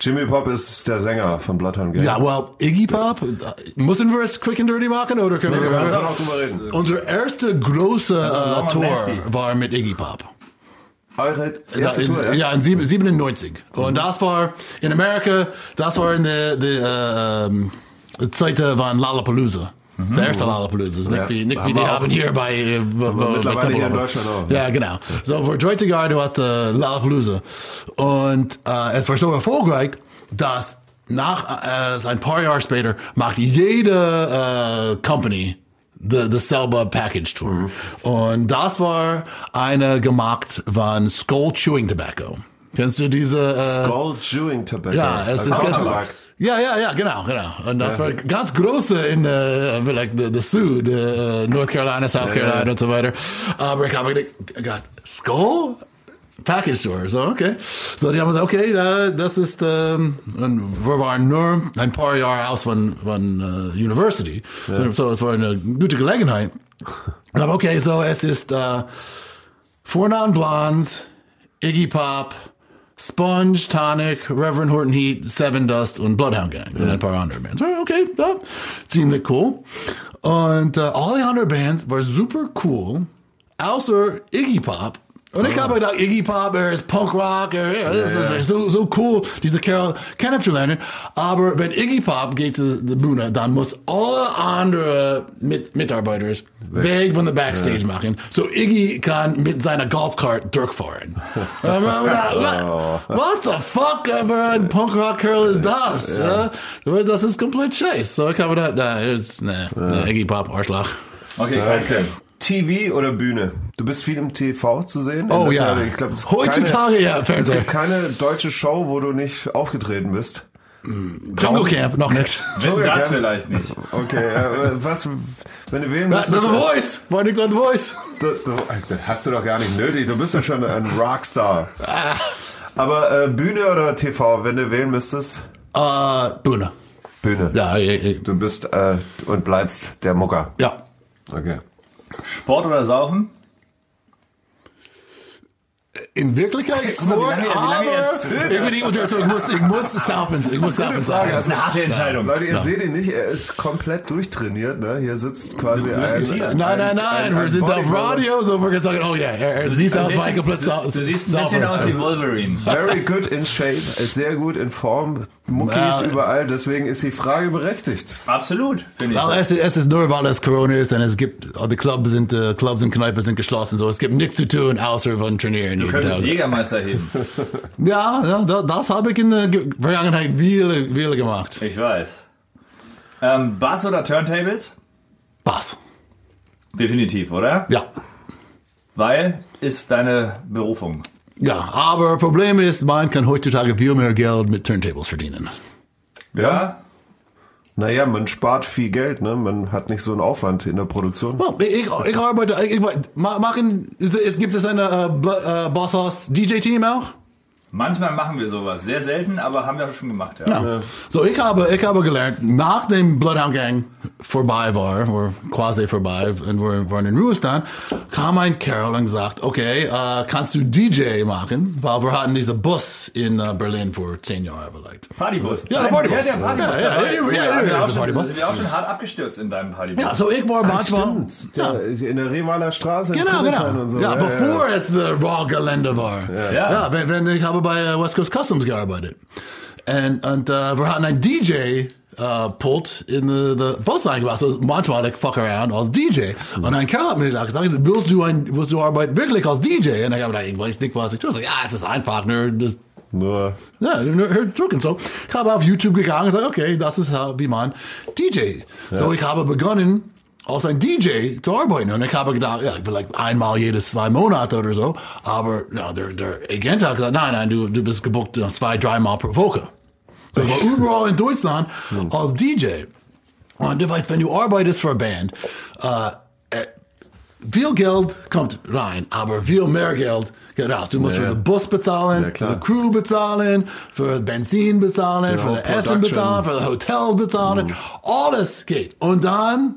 Jimmy Pop ist der Sänger von Bloodhound Gang. Ja, well, Iggy Pop, äh, müssen wir es quick and dirty machen oder können wir wir, können auch drüber reden. Unser erste große Long äh, Tour Nasty. war mit Iggy Pop. Eure erste in, Tour, ja? ja, in sieb- 97. Und das war in Amerika, das war in der äh, ähm, Zeit äh, von Lollapalooza. Der erste Lollapalooza. Ist Nicht, Ja. wie, nicht wie die haben hier bei, äh, bei, bei mittlerweile hier in. Deutschland auch, Ja, genau. So, für 30 Jahre, du hast äh, Lollapalooza. Und äh, es war so erfolgreich, dass nach äh, ein paar Jahre später macht jede äh, Company the, dasselbe Package Tour. Mhm. Und das war eine gemacht von Skull Chewing Tobacco. Kennst du diese? Äh, Skull Chewing Tobacco. ja, es ist Also ganz. Tabak. Ja, ja, ja, genau, genau. Und das war ganz große in äh, like the, the Sud, äh, North Carolina, South Carolina ja. und so weiter. Aber ich habe gedacht, Skull? Package Store, so, okay. So, die haben gesagt, okay, da, das ist, ähm, und wir waren nur ein paar Jahre aus von, von äh, University. So, so, es war eine gute Gelegenheit. Aber okay, so, es ist äh, Vornamen Blondes, Iggy Pop, Sponge, Tonic, Reverend Horton Heat, Seven Dust und Bloodhound Gang und ein paar andere Bands. Okay, ja, ziemlich cool. Und äh, uh, alle anderen Bands waren super cool, außer Iggy Pop. Und ich habe gedacht, Iggy Pop, er ist Punkrock, er, er ist ja. so, so cool, diese Kerl kennenzulernen. Aber wenn Iggy Pop geht zu der Bühne, dann muss alle anderen mit Mitarbeiter weg von der Backstage machen. So Iggy kann mit seiner Golfcart durchfahren. Gedacht, what, what the fuck, aber ein Punkrock-Kerl ist das? Ja. Das ist komplett scheiße. So ich habe gedacht, na, ne, ne, Iggy Pop, Arschloch. Okay, kein Okay. TV oder Bühne? Du bist viel im TV zu sehen. Oh Das ist ja. Ich glaub, es Heutzutage keine, ja, Es Fernseher. gibt keine deutsche Show, wo du nicht aufgetreten bist. Jungle Camp, noch nicht. Wenn Sorry, das Cam. vielleicht nicht. Okay, äh, was, wenn du wählen Das ist müsstest, The Voice. War nichts an The Voice. Du, du, das hast du doch gar nicht nötig. Du bist ja schon ein Rockstar. Aber äh, Bühne oder TV, wenn du wählen müsstest? Äh, Bühne. Bühne. Ja, ja, ja. Du bist äh, und bleibst der Mucker. ja. Okay. Sport oder Saufen? In Wirklichkeit mal, wie Sport, lange wie lange er aber zögert. ich bin nicht unter- ich muss, ich muss Southman, ich muss Southman sagen. Das ist eine harte Entscheidung. Leute, ihr seht ihn nicht, er ist komplett durchtrainiert. Ne? Hier sitzt quasi ein ein, Nein, nein, nein, ein- wir sind auf. Radio, so wir können sagen, oh ja, er, er sieht aus wie komplett sau- Du siehst ein bisschen aus wie Wolverine. Very good in shape, ist sehr gut in Form, Muckis Ja. überall, deswegen ist die Frage berechtigt. Absolut, finde ich. Well, es, es ist nur, weil es Corona ist und es gibt, die Clubs sind, äh, Clubs und Kneipen sind geschlossen, so es gibt nichts zu tun, außer von trainieren Du könntest Tag. Jägermeister heben. Ja, ja das, das habe ich in der Ge- Vergangenheit viele, viele gemacht. Ich weiß. Ähm, Bass oder Turntables? Was? Definitiv, oder? Ja. Weil ist deine Berufung. Ja, aber Problem ist, man kann heutzutage viel mehr Geld mit Turntables verdienen. Ja? Naja, man spart viel Geld, ne? man hat nicht so einen Aufwand in der Produktion. Well, ich, ich arbeite, ich, ich, ma- machen, es, gibt es eine äh, äh, Boss House DJ-Team auch? Manchmal machen wir sowas. Sehr selten, aber haben wir schon gemacht, ja. Ja. So, ich habe, ich habe gelernt, nachdem Bloodhound Gang vorbei war, oder quasi vorbei, und wir waren in Ruhestand, kam ein Kerl und gesagt, okay, äh, kannst du DJ machen? Weil wir hatten diesen Bus in äh, Berlin vor zehn Jahren überlegt. Partybus. Ja, der Partybus. Ja, der Partybus. Ja, ja, ja, ja, ja, ja, Partybus. da sind wir auch schon hart abgestürzt in deinem Partybus. Ja, so ich war manchmal... Stimmt, Ja. in der Revaler Straße in Genau, genau. und so. ja, bevor es das Raw-Gelände war. Ja. Ja, wenn, wenn ich habe bei äh, uh, West Coast Customs gearbeitet. Und, und uh, äh, wir hatten einen DJ äh, uh, Pult in the, the Bus eingebaut. So manchmal ich fuck around als DJ. Und ein Kerl hat mir mm-hmm. gesagt, willst du, ein, willst du arbeiten wirklich als DJ? Und ich habe gedacht, ich weiß nicht, was ich tue. Ich sag, ja, es ist einfach nur das Nur, ja, nur hört drücken. So, ich habe auf YouTube gegangen und gesagt, okay, das ist äh, wie man DJ. So, ich habe begonnen, als ein DJ zu arbeiten. Und ich habe gedacht, ja, vielleicht einmal jedes zwei Monate oder so. Aber ja, der, der Agent hat gesagt, nein, nein, du, du bist gebucht äh, zwei, dreimal pro Woche. So, ich war überall in Deutschland als DJ. Und du weißt, wenn du arbeitest für eine Band, äh, viel Geld kommt rein, aber viel mehr Geld geht raus. Du musst Ja, für den Bus bezahlen, Ja, für die Crew bezahlen, für Benzin bezahlen, Für das Essen bezahlen, für die Hotels bezahlen. Alles geht. Und dann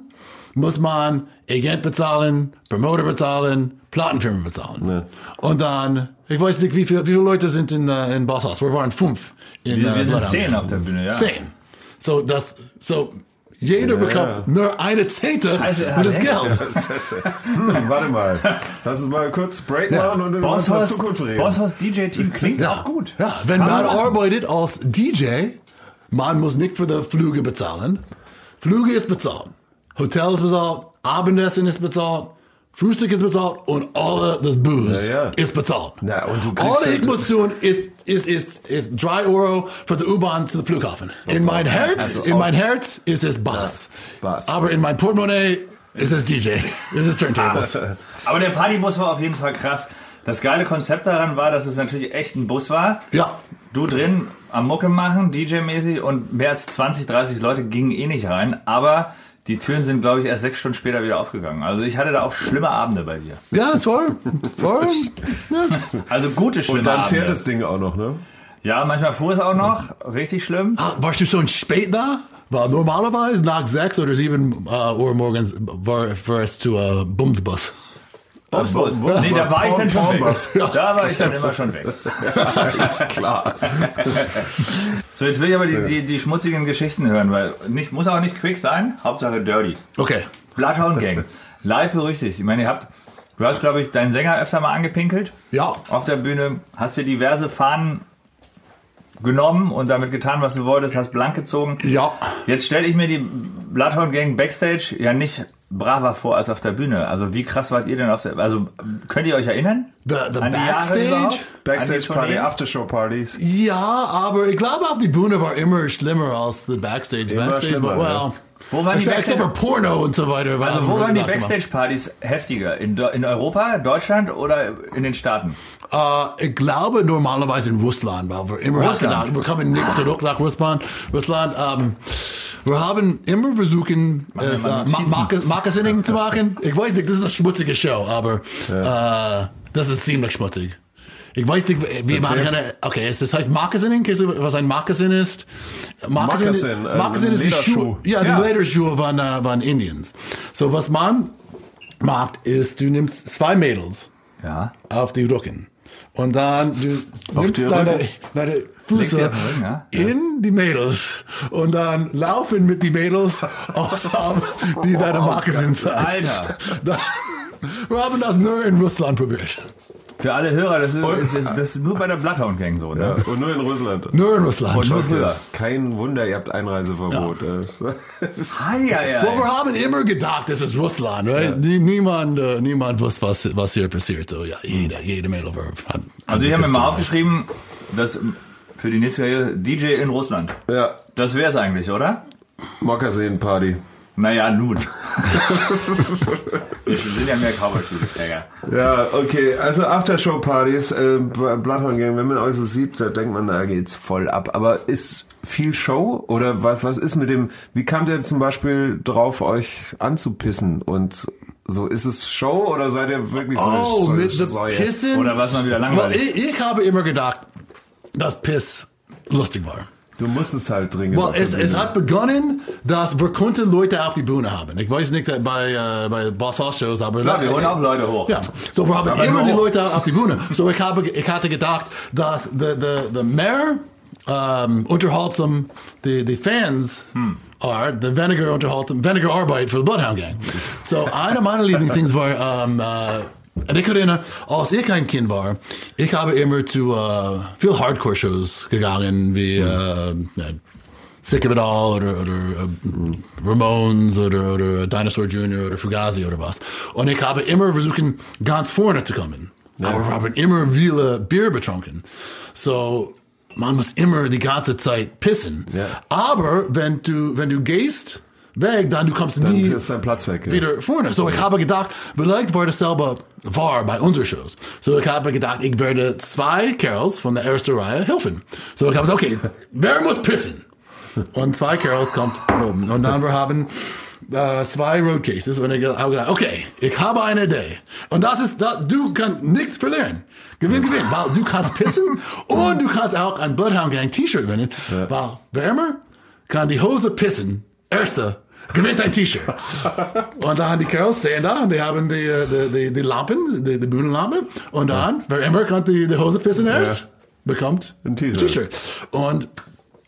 muss man Agent bezahlen, Promoter bezahlen, Plattenfirma bezahlen. Und dann, ich weiß nicht, wie, viel, wie viele Leute sind in, äh, in Bosshaus. Wir waren fünf. In, Wir, wir sind Bloodhound. zehn auf der Bühne, ja. Zehn. So, das, so, jeder bekommt nur eine Zehnte Scheiße, für das. Geld. hm, warte mal, lass uns mal kurz Break machen und über unsere Bosshaus, Zukunft reden. Bosshaus DJ-Team klingt Ja. auch gut. Ja, wenn Kann man arbeitet als DJ, man muss nicht für die Flüge bezahlen. Flüge ist bezahlt. Hotel ist bezahlt. Abendessen ist bezahlt. Frühstück ist bezahlt und alle das Booze Ja, ja. ist bezahlt. Na, und du kriegst All ich muss tun ist, ist, ist, ist 3 Euro für die U-Bahn zu dem Flughafen. In mein Herz, Also in mein Herz ist es Bass. Ja, Bass. Aber in mein Portemonnaie ist es DJ. Ist es Turntables. Aber der Partybus war auf jeden Fall krass. Das geile Konzept daran war, dass es natürlich echt ein Bus war. Ja. Du drin am Mucke machen, DJ-mäßig und mehr als 20, 30 Leute gingen eh nicht rein. Aber die Türen sind, glaube ich, erst sechs Stunden später wieder aufgegangen. Also ich hatte da auch schlimme Abende bei dir. Ja, es war, war ja. Also gute schlimme Und dann Abende. fährt das Ding auch noch, ne? Ja, manchmal fuhr es auch noch. Richtig schlimm. Ah, warst du schon spät da? Weil normalerweise nach sechs oder sieben äh, Uhr morgens war, war es zu äh, Bumsbus. Bumsbus. Bum- Nee, da war ich dann schon weg. Pornbus. Da war ich dann immer schon weg. ist klar. So, jetzt will ich aber die, die, die schmutzigen Geschichten hören, weil nicht, muss auch nicht quick sein. Hauptsache dirty. Okay. Bloodhound Gang. Live berüchtigt. Ich meine, ihr habt, du hast, glaube ich, deinen Sänger öfter mal angepinkelt. Ja. Auf der Bühne. Hast dir diverse Fahnen genommen und damit getan, was du wolltest, hast blank gezogen. Ja. Jetzt stelle ich mir die Bloodhound Gang Backstage ja nicht braver vor als auf der Bühne. Also wie krass wart ihr denn auf der, also könnt ihr euch erinnern? The, the An die Jahre Backstage? überhaupt? Backstage An die Party? Aftershow Partys. Ja, aber ich glaube, auf die Bühne war immer schlimmer als die Backstage. Immer Backstage schlimmer, war, ja. well, Wo waren die Backstage? Porno und so weiter. Also wo waren die Backstage-Partys heftiger? In, in Europa, Deutschland oder in den Staaten? Äh, ich glaube normalerweise in Russland, weil wir immer Russland? gedacht, wir kommen nicht zurück nach Russland. Russland ähm, wir haben immer versuchen, wir es. Marke- Marketing zu machen. Ich weiß nicht, das ist eine schmutzige Show, aber äh, das ist ziemlich schmutzig. Ich weiß nicht, wie man kann. Okay, es das heißt Marketing. Was ein Marketing ist? Marketing, äh, Marketing ist die. Schuhe. Ja, die Ja. Lederschuhe von, äh, von Indians. So was man macht, ist, du nimmst zwei Mädels Ja. auf die Rücken. Und dann du nimmst die deine, deine Füße die auf Rücken, ja? in die Mädels und dann laufen mit die Mädels aus, die deine Marke sind. Alter. Wir haben das nur in Russland probiert. Für alle Hörer, das ist, das ist, das ist nur bei der Bloodhound Gang so, Ja, ne? und nur in Russland. Nur in Russland. Und nur früher. Kein Wunder, ihr habt Einreiseverbot. äh. Ei, ei, ei. Well, wir haben immer gedacht, das ist Russland, right? Nie- Niemand, äh, niemand wusste, was, was hier passiert. So, ja, jeder, jede hat, Also ich habe mir mal aufgeschrieben, dass für die nächste Karriere DJ in Russland. Ja, Das wär's eigentlich, oder? Mokassin-Party. Naja, nun. Wir sind ja mehr Cowboy-Träger. Ja, okay. Also Aftershow-Partys, äh, Bloodhound Gang, wenn man euch so sieht, da denkt man, da geht's voll ab. Aber ist viel Show oder was, was ist mit dem, wie kamt ihr zum Beispiel drauf, euch anzupissen? Und so, ist es Show oder seid ihr wirklich so Oh, mit the Säue? Pissen? Oder was man wieder langweilig. ich, ich habe immer gedacht, dass Piss lustig war. Du musst es halt dringend. Well, es, es hat begonnen, dass wir konnten Leute auf die Bühne haben. Ich weiß nicht, äh, bei, äh, bei Boss House Shows, aber... Klar, wir holen auch Leute hoch. Ja, so wir haben Aber immer die. Leute auf die Bühne. So ich, habe, ich hatte gedacht, dass the, the, the mehr ähm, unterhaltsam die, die Fans are, the weniger unterhaltsam, weniger Arbeit für die Bloodhound Gang. So einer meiner Lieblingsdings war, ähm, äh, und ich erinnere, als ich ein Kind war, ich habe immer zu äh, viel Hardcore-Shows gegangen, wie äh, ja, Sick of It All oder, oder äh, Ramones oder, oder Dinosaur Jr. oder Fugazi oder was. Und ich habe immer versucht, ganz vorne zu kommen. Aber wir haben immer viele Bier betrunken. So, man muss immer die ganze Zeit pissen. Ja. Aber wenn du, wenn du gehst weg, dann du kommst Dann nie ist dein Platz weg. Ja. wieder vorne. So ich habe gedacht, vielleicht war dasselbe wahr bei unseren Shows. So ich habe gedacht, ich werde zwei Carols von der ersten Reihe helfen. So ich habe gesagt, okay, wer muss pissen? Und zwei Carols kommt oben. Und dann wir haben äh, zwei Roadcases und ich habe gedacht, okay, ich habe eine Idee. Und das ist, da, du kannst nichts verlieren. Gewinn, gewinn, weil du kannst pissen und du kannst auch ein Bloodhound Gang T-Shirt gewinnen, weil wärmer kann die Hose pissen. Erste gewinnt ein T-Shirt. Und dann die Kerls stehen da und die haben die, äh, die, die, die Lampen, die, die Bühnenlampe. Und dann, wer immer kann die, die Hose pissen erst, bekommt Ein T-Shirt. Und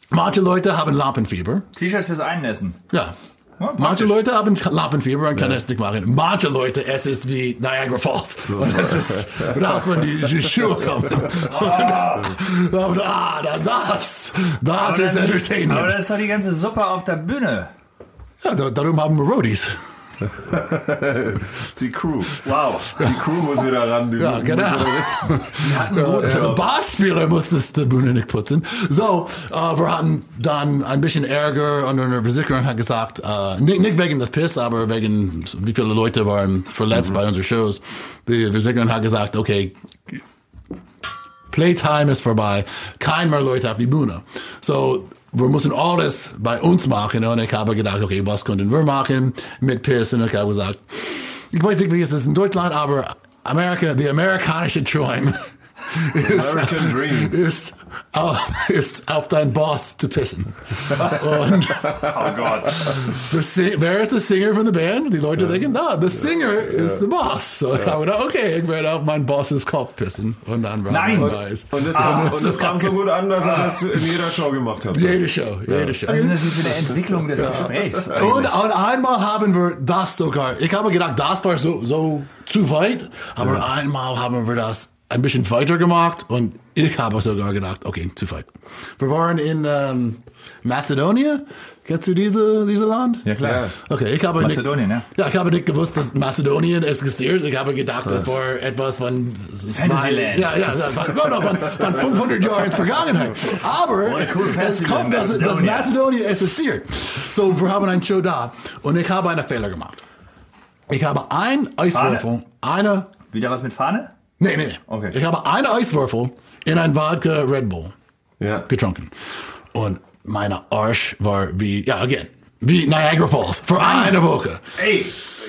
manche Leute haben Lampenfieber. T-Shirt fürs Einnässen. Ja. Ja, Manche. Leute haben Lampenfieber und können es nicht machen. Manche Leute, es ist wie Niagara Falls. Und es ist raus, wenn die, die Schuhe kommen. Und, aber ah, da- das, das Aber ist dann- Entertainment. Aber das ist doch die ganze Suppe auf der Bühne. Ja, da, darum haben wir Roadies. Die Crew. Wow. Die Crew muss wieder ran. Die Ja, muss genau. wieder guten Der Job. Bassspieler muss das die Bühne nicht putzen. So, äh, wir hatten dann ein bisschen Ärger und eine Versicherung hat gesagt, äh, nicht, nicht wegen des Piss, aber wegen wie viele Leute waren verletzt bei unseren Shows. Die Versicherung hat gesagt, okay, Playtime ist vorbei, kein mehr Leute auf die Bühne. So, wir müssen alles bei uns machen und ich habe gedacht, okay, was könnten wir machen mit Piss? Und ich habe gesagt, ich weiß nicht, wie es ist in Deutschland, aber Amerika, die amerikanische Träume ist, American Dream. ist, auf, ist auf deinen Boss zu pissen. Und Oh Gott. the wer ist der Singer von der Band? Die Leute denken, na, der Singer ist der Boss. So ich habe gedacht, okay, ich werde auf meinen Bosses Kopf pissen. Und dann war Nein. man weiß. Und das, Ah, und das kam so gut an, dass er das in jeder Show gemacht hat. Jede Show, jede Show. Was ist denn das hier für eine Entwicklung des Gesprächs? Und, und einmal haben wir das sogar, ich habe gedacht, das war so, so zu weit, aber einmal haben wir das ein bisschen weiter gemacht und ich habe sogar gedacht, okay, zu weit. Wir waren in ähm, Macedonia. Kennst du diese, diese Land? Ja, klar. Okay, ich habe Mazedonien, nicht, ja. Ja, ich habe nicht gewusst, dass Mazedonien existiert. Ich habe gedacht, das war etwas von Fantasyland. ja, ja, von, no, von, von 500 Jahren ins Vergangenheit. Aber cool es kommt, dass, dass Mazedonien. Mazedonien existiert. So, wir haben eine Show da und ich habe einen Fehler gemacht. Ich habe ein Eiswürfel, eine, Wieder was mit Fahne? Nee, nee, nee. Okay. Ich habe einen Eiswürfel in ein Vodka Red Bull Ja. getrunken. Und meine Arsch war wie, ja, again, wie Niagara Falls für eine Woche. Ey,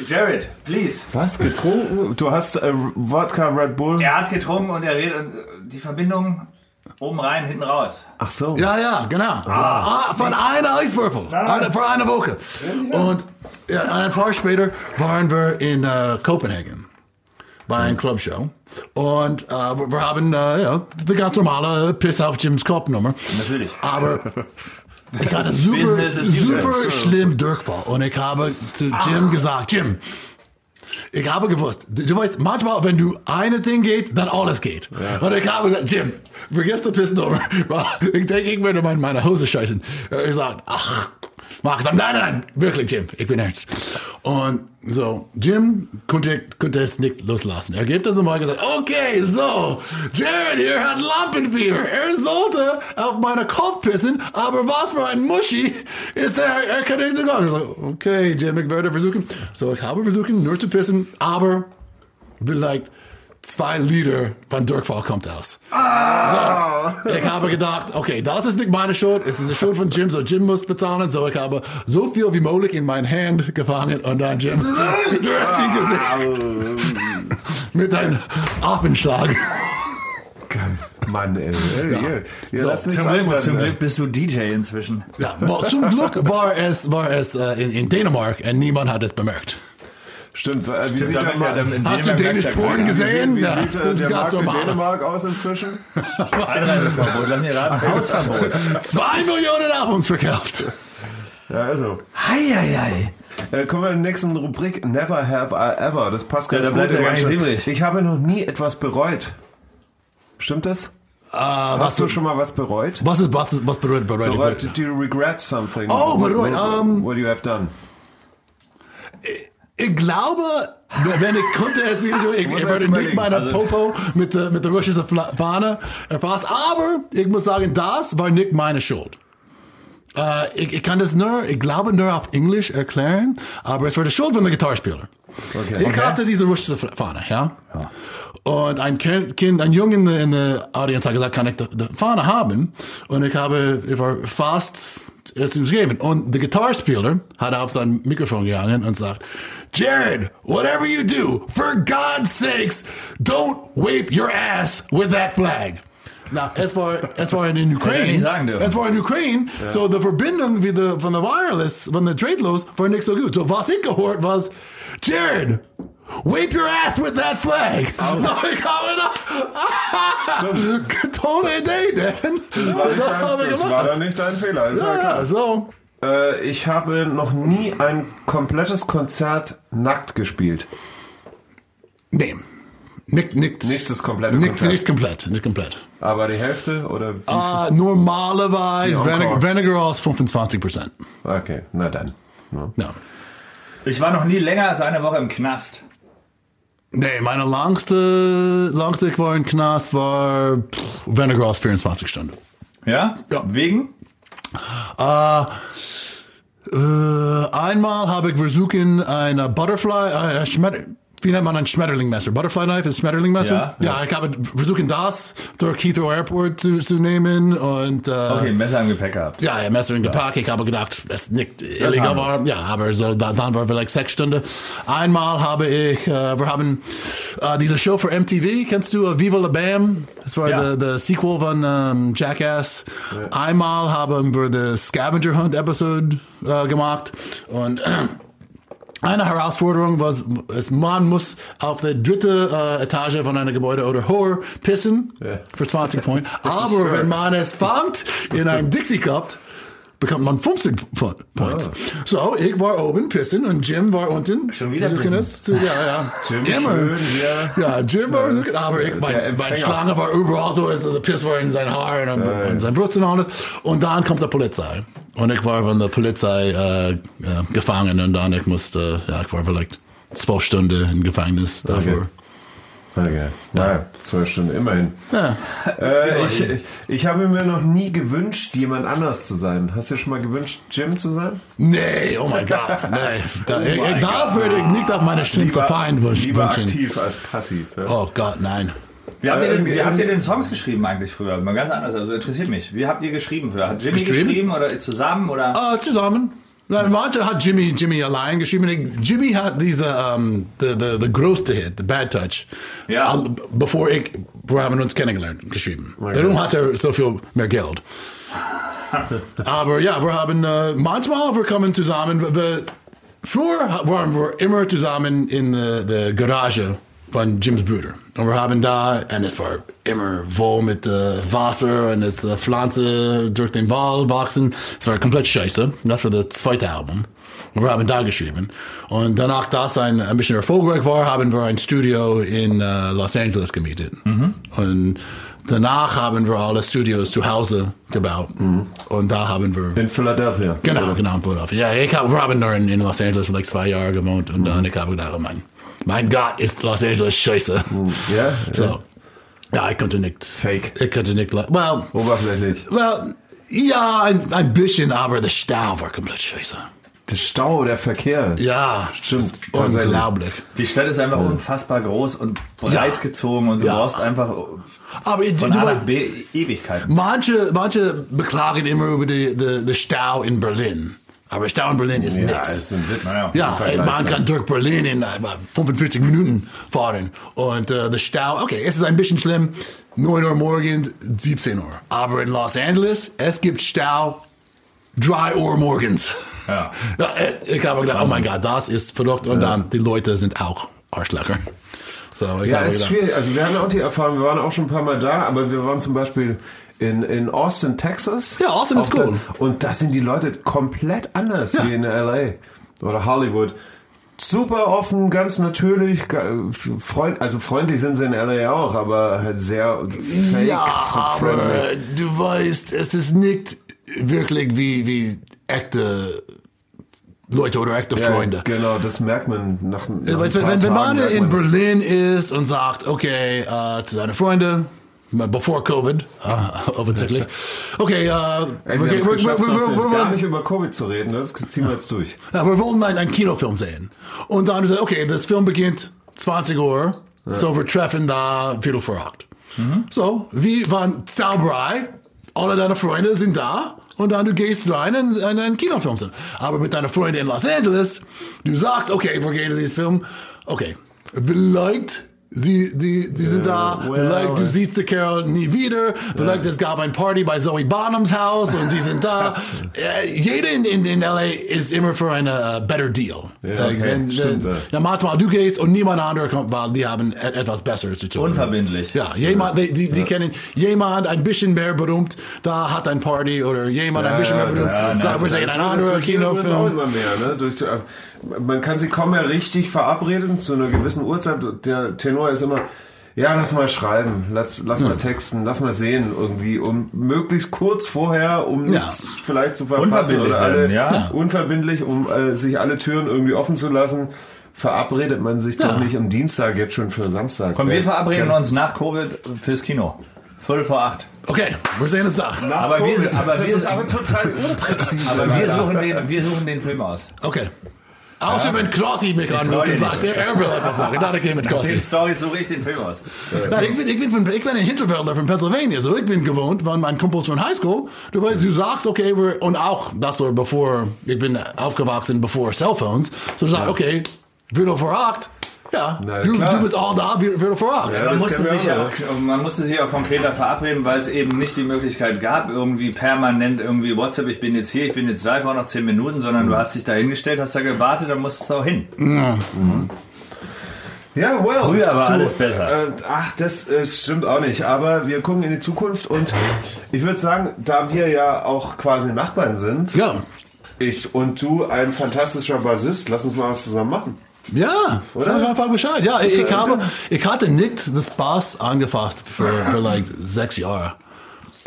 Jared, please. Was? Getrunken? Du hast äh, Wodka Red Bull? Er hat getrunken und er redet und äh, die Verbindung Oben rein, hinten raus. Ach so. Ja, ja, genau. Ah, von einer Eiswürfel. Eine, für eine Woche. Und ja, ein paar später waren wir in äh, Kopenhagen bei einer Clubshow. Und äh, wir haben äh, ja, die ganz normale Piss auf Jims Kopfnummer. Natürlich. Aber ich hatte super, super schlimm Durchfall. Und ich habe zu Jim gesagt, Jim, ich habe gewusst, du weißt, manchmal, wenn du eine Ding geht, dann alles geht. Und ich habe gesagt, Jim, vergiss die Pissnummer. Ich denke, ich werde meine, meine Hose scheißen. Ich gesagt, ach, mach es. Nein, nein, wirklich, Jim, ich bin ernst. Und so, Jim konnte, konnte es nicht loslassen. Er gibt es mal gesagt, okay, so, Jared hier hat Lampenfieber. Er sollte auf meine Kopf pissen, aber was für ein Muschi ist er, er kann nicht so gehen. Ich so, okay, Jim, ich werde versuchen. So, ich habe versucht, nur zu pissen, aber vielleicht zwei Liter von Durchfall kommt aus. So, ich habe gedacht, okay, das ist nicht meine Schuld, es ist die Schuld von Jim, so Jim muss bezahlen. So, ich habe so viel wie möglich in mein Hand gefangen und dann Jim direkt ihn gesehen. Mit einem Affenschlag. Mann, ey. ey, ja. Ja, So, Zum Glück, zum ey. Glück bist du DJ inzwischen. Ja, zum Glück war es, war es äh, in, in Dänemark und niemand hat es bemerkt. Stimmt, äh, wie sieht da der ja in Hast du Dänisch ja keine- gesehen? Wie Ja, sieht äh, das ist der Markt in. Dänemark aus inzwischen? Einreiseverbot, lass mich raten, Hausverbot. Zwei Millionen Albums verkauft. Ja, also. Heieiei. Äh, kommen wir zur nächsten Rubrik. Never have I ever. Das passt ganz Ja, da gut. ja in übrig. Ich habe noch nie etwas bereut. Stimmt das? Hast du schon mal was bereut? Was ist, was, was bedeutet bereut? Bereut, did you regret something? Oh, What- bereut, What, ähm, what you have done? Ich glaube, wenn ich konnte es wieder tun, ich, ich würde nicht meine Also- Popo mit der, mit der russischen Fahne erfasst. Aber ich muss sagen, das war nicht meine Schuld. Äh, ich, ich kann das nur, ich glaube, nur auf Englisch erklären, aber es war die Schuld von der Gitarrespieler. Okay. Ich hatte diese russische Fahne, ja. Und ein Kind, ein Junge in der, in der Audience hat gesagt, kann ich die, die Fahne haben? Und ich habe, ich war fast es ihm gegeben. Und der Gitarrespieler hat auf sein Mikrofon gegangen und sagt, Jared, whatever you do, for God's sakes, don't wave your ass with that flag. Na, es war, es war in Hätte Ukraine. er nicht sagen dürfen. Es war in Ukraine. So, die Verbindung wie die, von der Wireless, von der Drahtlos, war nicht so gut. So, was ich gehört was, Jared, wave your ass with that flag. So, ich habe da, tolle Idee, Dan. Das So, war, nicht das habe dein, ich das war gemacht. dann nicht dein Fehler. Ist ja, Ja, klar. ja, so. Äh, ich habe noch nie ein komplettes Konzert nackt gespielt. Nee. Nicht, nicht, Nicht das komplette nicht, Konzert. Nicht komplett, nicht komplett. Aber die Hälfte oder wie Ah, normalerweise weniger, als 25 Prozent. Okay, na dann. Ja. Ja. Ich war noch nie länger als eine Woche im Knast. Nee, meine langste, langste ich war in Knast war weniger als 24 Stunden. Ja? Ja. Wegen? Äh, äh, einmal habe ich versucht, eine Butterfly, äh, wie nennt man ein Schmetterlingmesser? Butterfly Knife ist Schmetterlingmesser? Ja, ja, ich habe versucht, das durch Heathrow Airport zu, zu nehmen und äh, Okay, Messer im Gepäck gehabt. ja, ja, Messer in Gepäck. Ich habe gedacht, es ist nicht illegal war. Ja, aber so, dann, dann war vielleicht sechs Stunden. Einmal habe ich, äh, wir haben äh, diese Show für MTV, kennst du äh, Viva la Bam? Das war Ja. der Sequel von ähm, Jackass. Einmal haben wir die Scavenger Hunt Episode äh, gemacht und eine Herausforderung war, es, man muss auf der dritten äh, Etage von einem Gebäude oder höher pissen Ja. für 20 Punkte. Aber wenn man es fängt in einen Dixie Bekommt man 50 Pu- Points. So, ich war oben pissen und Jim war unten. Schon wieder pissen. es Zu, ja, ja. Jim Immer. schön, ja. Ja, Jim war aber ich, Der mein, Empfänger. mein Schlange war überall so, also der Piss war in sein Haar und, und sein Brust und alles. Und dann kommt die Polizei. Und ich war von der Polizei äh, äh, gefangen und dann ich musste, ja, ich war vielleicht zwölf Stunden im Gefängnis dafür. Okay. Ja, zwölf Stunden, immerhin. Ja. Äh, ich, ich, ich habe mir noch nie gewünscht, jemand anders zu sein. Hast du dir schon mal gewünscht, Jim zu sein? Nee, oh mein Gott, nee. Da, ich, ich, das würde ich nicht auf meine schlimmste Feind wünschen. lieber aktiv als passiv. Ja. Oh Gott, nein. Wie habt, ihr denn, Äh, wie äh, habt ihr denn Songs geschrieben eigentlich früher? Mal ganz anders, also interessiert mich. Wie habt ihr geschrieben früher? Hat Jimmy Geschrieben? geschrieben oder ihr zusammen oder? Ah, zusammen. Nein, manche hat Jimmy, Jimmy allein geschrieben. Ich- Jimmy hat diese, um, the, the, the größte Hit, the Bad Touch. Ja. Al- Bevor ich, wir haben uns kennengelernt, geschrieben. Darum hat er so viel mehr Geld. Aber ja, wir haben äh, manchmal, wir kommen zusammen. Wir, früher waren wir immer zusammen in der, der Garage von Jims Bruder. Und wir haben da, und es war immer wohl mit äh, Wasser und es äh, Pflanze durch den Ball wachsen. Es war komplett scheiße. Das war das zweite Album. Und wir haben da geschrieben. Und danach das ein, ein bisschen erfolgreich war, haben wir ein Studio in äh, Los Angeles gemietet. Und danach haben wir alle Studios zu Hause gebaut. Und da haben wir In Philadelphia. Genau, genau, in Philadelphia. Ja, ich habe Robin nur in, in Los Angeles vielleicht zwei Jahre gewohnt und dann ich habe gedacht, oh mein, mein Gott, ist Los Angeles scheiße. Ja? So. Ja, ich konnte nicht. Fake. Ich konnte nicht. Well, Oberflächlich. well, ja, ein, ein bisschen, aber der Stau war komplett scheiße. Der Stau, der Verkehr. Ja, Stimmt, unglaublich. Die Stadt ist einfach unfassbar groß und breit Ja. gezogen und du Ja. brauchst einfach Aber von du, A nach B Ewigkeiten. manche, manche beklagen immer über die Stau in Berlin. Aber Stau in Berlin ist Ja, nichts. ist ein Witz. Naja. Ja, man kann durch Berlin in äh, 45 Minuten fahren. Und äh, der Stau, okay, es ist ein bisschen schlimm. 9 Uhr morgens, 17 Uhr. Aber in Los Angeles, es gibt Stau 3 Uhr morgens. Ja. Ja, äh, ich habe gedacht, oh mein Gott, das ist verrückt. Und dann, die Leute sind auch Arschlöcher. So, Ja, ist gedacht, schwierig. Also wir hatten auch die Erfahrung, wir waren auch schon ein paar Mal da, aber wir waren zum Beispiel in, in Austin, Texas. Ja, Austin ist cool. Und da sind die Leute komplett anders Ja. wie in L.A. oder Hollywood. Super offen, ganz natürlich, freund, also freundlich sind sie in L.A. auch, aber halt sehr fake, ja, aber du weißt, es ist nicht wirklich wie, wie echte Leute oder echte Ja, Freunde. Genau, das merkt man nach, nach Weißt du, paar wenn, wenn man in. Berlin ist und sagt, okay, äh, zu seinen Freunden, Before Covid, uh, offensichtlich. Okay, uh, Ey, wir, wir, wir, wir, wir, gar nicht über Covid zu reden, das ziehen wir jetzt durch. Ja, wir wollen einen, Kinofilm sehen. Und dann gesagt, okay, das Film beginnt 20 Uhr, ja. so wir treffen da Viertel vor acht. Mhm. So, wie waren zauberei, alle deine Freunde sind da und dann du gehst rein in, in einen Kinofilm. Sehen. Aber mit deiner Freundin in Los Angeles, du sagst, okay, wir gehen in diesen Film, okay, vielleicht Sie, die, die sind da, well, vielleicht du siehst den Kerl nie wieder, vielleicht es gab ein Party bei Zoe Bonhams Haus und die sind da. Äh, jeder in, in, in LA ist immer für einen äh, better deal. Ja, okay, wenn, stimmt, wenn, ja. ja, manchmal du gehst und niemand anderer kommt, weil die haben et- etwas Besseres zu tun. Unverbindlich. Ja, jemand, die, die, die kennen jemand ein bisschen mehr berühmt, da hat ein Party oder jemand ein bisschen mehr berühmt, das- sagen wir das- sehen, das- ein anderer Kinofilm. immer mehr. Ne? Durch, man kann sich kaum mehr richtig verabreden zu einer gewissen Uhrzeit. Der Tenor ist immer, ja, lass mal schreiben, lass, lass mal texten, lass mal sehen irgendwie, um möglichst kurz vorher, um Ja. nichts vielleicht zu verpassen Unverbindlich oder alle werden, ja. unverbindlich, um äh, sich alle Türen irgendwie offen zu lassen. Verabredet man sich doch Ja. nicht am Dienstag jetzt schon für Samstag. Komm, wir verabreden uns nach Covid fürs Kino. Viertel vor acht. Okay, wir sehen es da. Nach Aber wir- Covid. aber das wir- ist aber total unpräzise. Aber wir suchen, den, wir suchen den Film aus. Okay. Außer wenn Crossi mich dir und sagt, der er will etwas machen, dann gehe ich mit Crossi. Story suche ich den Film aus. Nein, ich bin, ich bin, von, ich bin ein Hinterwäldler von Pennsylvania, so. Ich bin gewohnt, von meinen Kumpels von Highschool. Du weißt, du sagst, okay, wir, und auch, das war bevor, ich bin aufgewachsen bevor Cellphones, so du sagst, okay, Viertel vor acht, ja, Na, du, klar. du bist all da, vor acht. Ja, Man musste, sich ja auch, auch, man musste sich auch konkreter verabreden, weil es eben nicht die Möglichkeit gab, irgendwie permanent irgendwie WhatsApp, ich bin jetzt hier, ich bin jetzt da, ich brauche noch 10 Minuten, sondern du hast dich da hingestellt, hast da gewartet, dann musstest du auch hin. Ja, well. Früher war alles besser. Äh, ach, das äh, stimmt auch nicht. Aber wir gucken in die Zukunft und ich würde sagen, da wir ja auch quasi Nachbarn sind, Ja, ich und du ein fantastischer Bassist, lass uns mal was zusammen machen. Ja, sag einfach Bescheid. Ja, ich, ich, habe, ich hatte nicht das Bass angefasst für, für like sechs Jahre.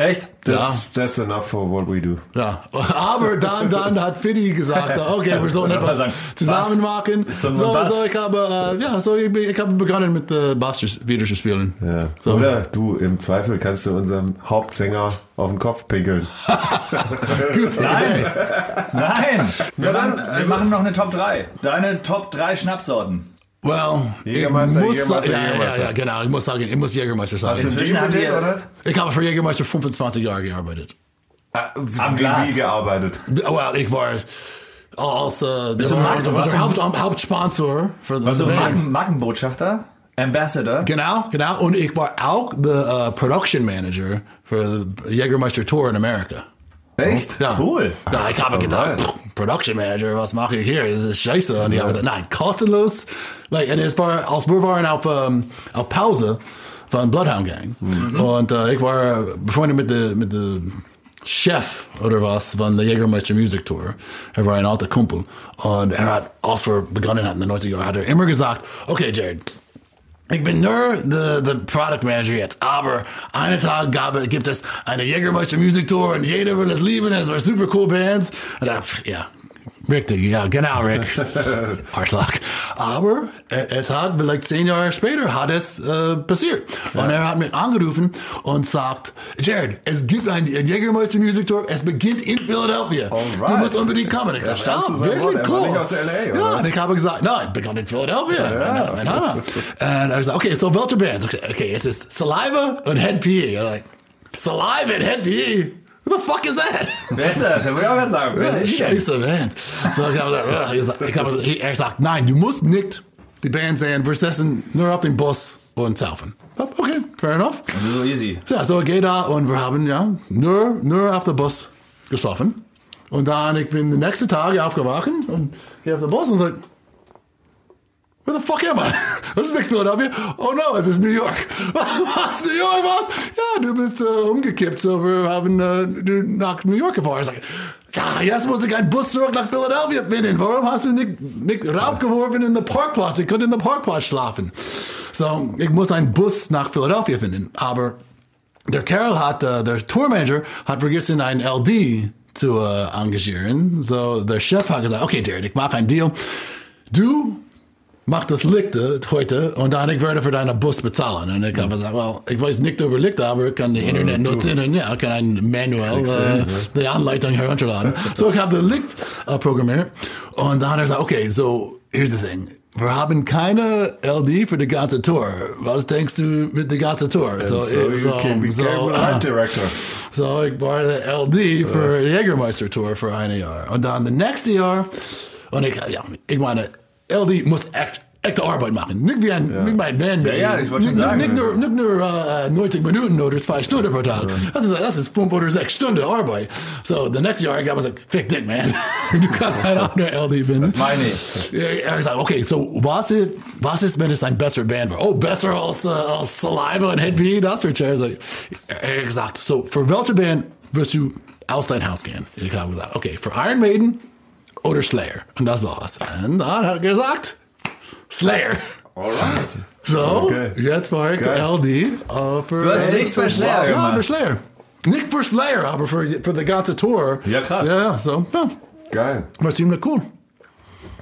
Echt? That's, that's enough for what we do. Ja, aber dann, dann hat Fiddy gesagt, okay, wir sollen etwas sagen, zusammen Bass. machen. So, so, ich habe, äh, ja, so, ich, ich habe begonnen mit äh, Bass wieder zu spielen. Ja. So. Oder du, im Zweifel kannst du unserem Hauptsänger auf den Kopf pinkeln. Nein! Nein! Wir, Ja, dann, machen, wir also- machen noch eine Top 3. Deine Top 3 Schnapsorten. Well, Jägermeister, ich muss, Jägermeister, ja, Jägermeister. Ja, ja, genau, ich muss sagen, ich muss Jägermeister sagen. Hast du einen Deal oder? Ich habe für Jägermeister 25 Jahre gearbeitet. Ah, wie, Am wie, Glas. wie gearbeitet? Well, ich war als äh, unser, unser was- Haupt, Hauptsponsor für Was band. Marken, Markenbotschafter? Ambassador. Genau, genau. Und ich war auch der uh, Production Manager für the Jägermeister Tour in America. Echt? Ja. Cool. Ja, ich habe gedacht, pff, Production Manager, was mache ich hier? Das ist scheiße. Und ich habe gesagt, nein, kostenlos. Like, und es war, als wir waren auf, um, auf Pause von Bloodhound Gang. Und uh, ich war befreundet mit der mit der Chef oder was von der Jägermeister Music Tour. Er war ein alter Kumpel. Und er hat, als wir begonnen hatten in den 90er Jahren, hat er immer gesagt, okay, Jared, ich bin nur der, der Product Manager jetzt, aber einen Tag gab, gibt es eine Jägermeister Music Tour und jeder will es lieben, es war super cool Bands. Und äh, ja, richtig, ja, genau, Rick. Arschloch. Aber er, er hat vielleicht zehn Jahre später hat es äh, passiert. Und er hat mich angerufen und sagt, Jared, es gibt ein, Jägermeister Music Tour, es beginnt in Philadelphia. Du Alright. musst unbedingt kommen. Ich sag, stand ah, zu seinem wirklich war cool. nicht aus LA, ja, und ich habe gesagt, no, it begann in Philadelphia. Ja. Mein Hammer. Und er gesagt, okay, so welche Bands? Okay, es ist Saliva und Head PE. Like, Saliva and Head PE? Who the fuck is that? Wer ist das? Da würde ich auch gerade sagen. Wer sind die? Scheiße Band. So, ich habe er sagt, nein, du musst nicht die Band sehen, wir sitzen nur auf dem Bus und saufen. Okay, fair enough. So easy. Ja, so ich gehe da und wir haben ja nur, nur auf dem Bus gesoffen. Und dann, ich bin den nächsten Tag aufgewacht und gehe auf den Bus und sage, Where the fuck am I? Was ist nicht Philadelphia? Oh no, es ist New York. Was, New York, was? Ja, du bist äh, uh, umgekippt, so wir haben äh, uh, du nach New York gefahren. Ich sage, ja, jetzt muss ich einen Bus zurück nach Philadelphia finden. Warum hast du nicht, nicht raufgeworfen in den Parkplatz? Konnte in den Parkplatz schlafen. So, ich muss einen Bus nach Philadelphia finden. Aber der Kerl hat, äh, der Tourmanager hat vergessen, ein LD zu äh, engagieren. So, der Chef hat gesagt, okay, Jared, ich mache einen Deal. Du mach das Licht äh, heute und dann ich werde für deinen Bus bezahlen. Und ich habe gesagt, well, ich weiß nicht über Licht, aber ich kann die Internet nutzen und ja, kann ein Manual, äh, die Anleitung herunterladen. so, ich habe das Licht äh, programmiert und dann hat er gesagt, okay, so, here's the thing. Wir haben keine LD für die ganze Tour. Was denkst du mit der ganzen Tour? So, you can become a light director. so ich war der LD für die Jägermeister Tour für ein Jahr. Und dann das nächste Jahr, und ich, ja, ich meine, LD muss echt, echte Arbeit machen. Nicht wie ein, nicht mein Band. Ja, ja, ich wollte schon sagen. Nicht nur, nicht nur äh, 90 Minuten oder zwei Stunden pro Tag. Das ist, das ist fünf oder sechs Stunden Arbeit. So, the next year, ich habe gesagt, fick dick, man. du kannst eine andere LD finden. Meine ich. Ja, Er gesagt, okay, so was ist, was ist, wenn es ein besser Band war? Oh, besser als, äh, als Saliva und Head B, das wird schwer. So, er hat gesagt, so für welche Band wirst du aus dein Haus gehen? Ich habe gesagt, okay, für Iron Maiden oder Slayer. Und das war's. Und dann hat er gesagt, Slayer. Alright. So, Okay. jetzt war ich Geil. LD äh, für, Du hast nicht für Slayer ja, gemacht. für Slayer. Nicht für Slayer, aber für, für die ganze Tour. Ja, krass. Ja, ja, so, ja, Geil. war ziemlich cool.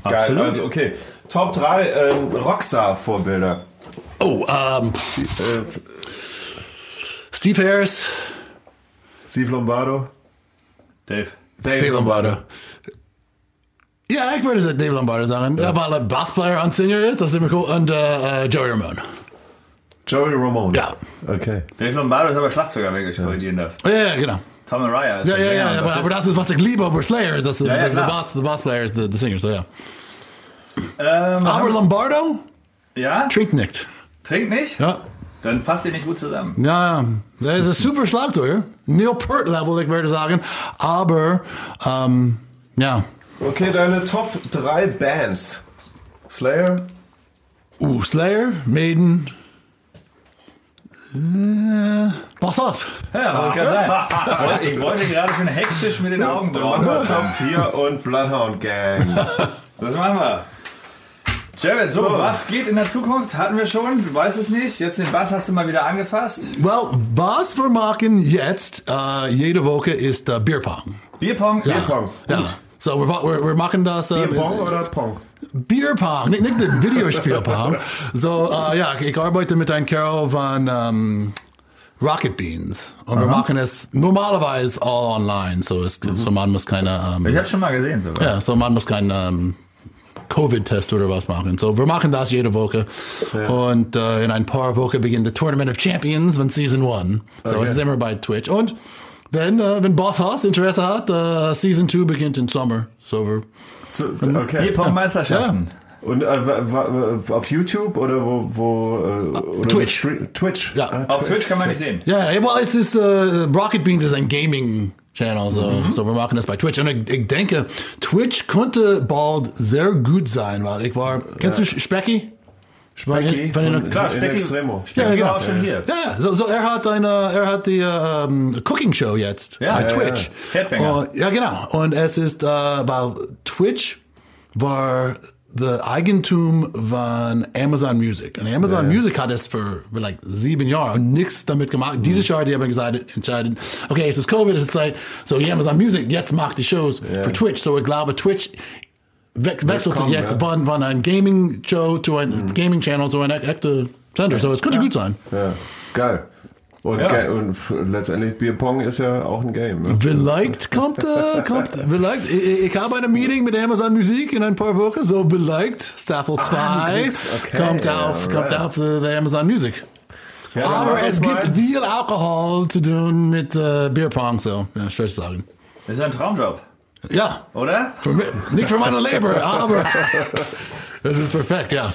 Geil. Absolut. Also, okay. Top 3 ähm, Rockstar-Vorbilder. Oh, ähm, Äh, Steve Harris, Steve Lombardo. Dave. Dave, Dave Lombardo. Ja, ich würde Dave Lombardo sagen. Ja, weil er Bassplayer und Singer ist, das ist immer cool. Und äh, äh, Joey Ramone. Joey Ramone. Ja. Okay. Dave Lombardo ist aber Schlagzeuger, wenn ich korrigieren darf. Ja, ja, genau. Tom Araya ist Ja, der ja, Sänger ja, aber, aber das ist, was ich liebe über Slayer, ist, dass Ja, ja, der. Bass, the Bass Player ist der der Singer, so ja. Ähm, Aber Lombardo ja? trinkt nicht. Trinkt nicht? Ja. Dann passt ihr nicht gut zusammen. Ja, ja. Der ist ein super Schlagzeuger. Neil Peart Level, ich würde sagen. Aber, ähm, ja. Okay, deine Top 3 Bands. Slayer. Uh, Slayer, Maiden, äh, was war's? Ja, wollte gerade sagen. Ich wollte gerade schon hektisch mit den Augen drauf. Top 4 und Bloodhound Gang. Was machen wir? Jared, so, So. was geht in der Zukunft? Hatten wir schon, du weißt es nicht. Jetzt den Bass hast du mal wieder angefasst. Well, was wir machen jetzt, äh, jede Woche ist äh, Bierpong. Bierpong Ja. ist Bierpong. Ja. So, wir, wir, wir machen das. Äh, Bong oder Pong? Bierpong, nicht, nicht den Videospielpong. so, äh, ja, ich arbeite mit einem Kerl von ähm, Rocket Beans. Und wir machen es normalerweise all online. So, es, so man muss keine. Ähm, Ich hab's schon mal gesehen sogar. Ja, so man muss keinen ähm, Covid-Test oder was machen. So, wir machen das jede Woche. Und äh, in ein paar Wochen beginnt das Tournament of Champions von Season 1. So, Okay. es ist immer bei Twitch. Und wenn, äh, wenn Boss Haas Interesse hat, äh, Season 2 beginnt im Sommer. So, wir, Zu- Okay. Bierpong-Meisterschaften. Und äh, auf YouTube oder wo? wo äh, oder Twitch. Twitch. Ja. Ah, Auf Twitch kann man nicht sehen. Ja, ja, well, es ist, äh, Rocket Beans ist ein Gaming-Channel, so, so wir machen das bei Twitch. Und ich, ich denke, Twitch könnte bald sehr gut sein, weil ich war, kennst du Specky? Specky Von von- Klar, Specky, Extremo. Specky Ja, genau. war schon hier. Ja, so, so er hat eine, er hat die äh, ähm, Cooking Show jetzt Ja, bei ja, Twitch. ja. Headbanger. Und, ja, genau. Und es ist, äh, weil Twitch war the Eigentum von Amazon Music. Und Amazon Music hat es für like sieben Jahre nichts damit gemacht. Dieses Jahr, die haben gesagt, entscheiden, okay, es ist Covid, es ist Zeit, so Amazon Music jetzt macht die Shows für Twitch. So ich glaube, Twitch we wechselt sich kommen, jetzt ja. von, von einem Gaming-Show zu einem Gaming-Channel zu einem echten Sender. So es könnte gut sein. Ja, geil. Und, Ja. und letztendlich Bierpong ist ja auch ein Game. Ne? Vielleicht kommt, äh, kommt, vielleicht, ich, ich habe eine Meeting mit Amazon Musik in ein paar Wochen, so vielleicht Staffel 2 kriegst- okay, kommt ja, auf, right. kommt auf the, the Amazon Music. dann Aber es gibt mal- viel Alkohol zu tun mit äh, Bierpong, so, ja, schwer zu sagen. Das ist ein Traumjob, Ja, oder? für mich, nicht für meine Leber, aber es ist perfekt, ja.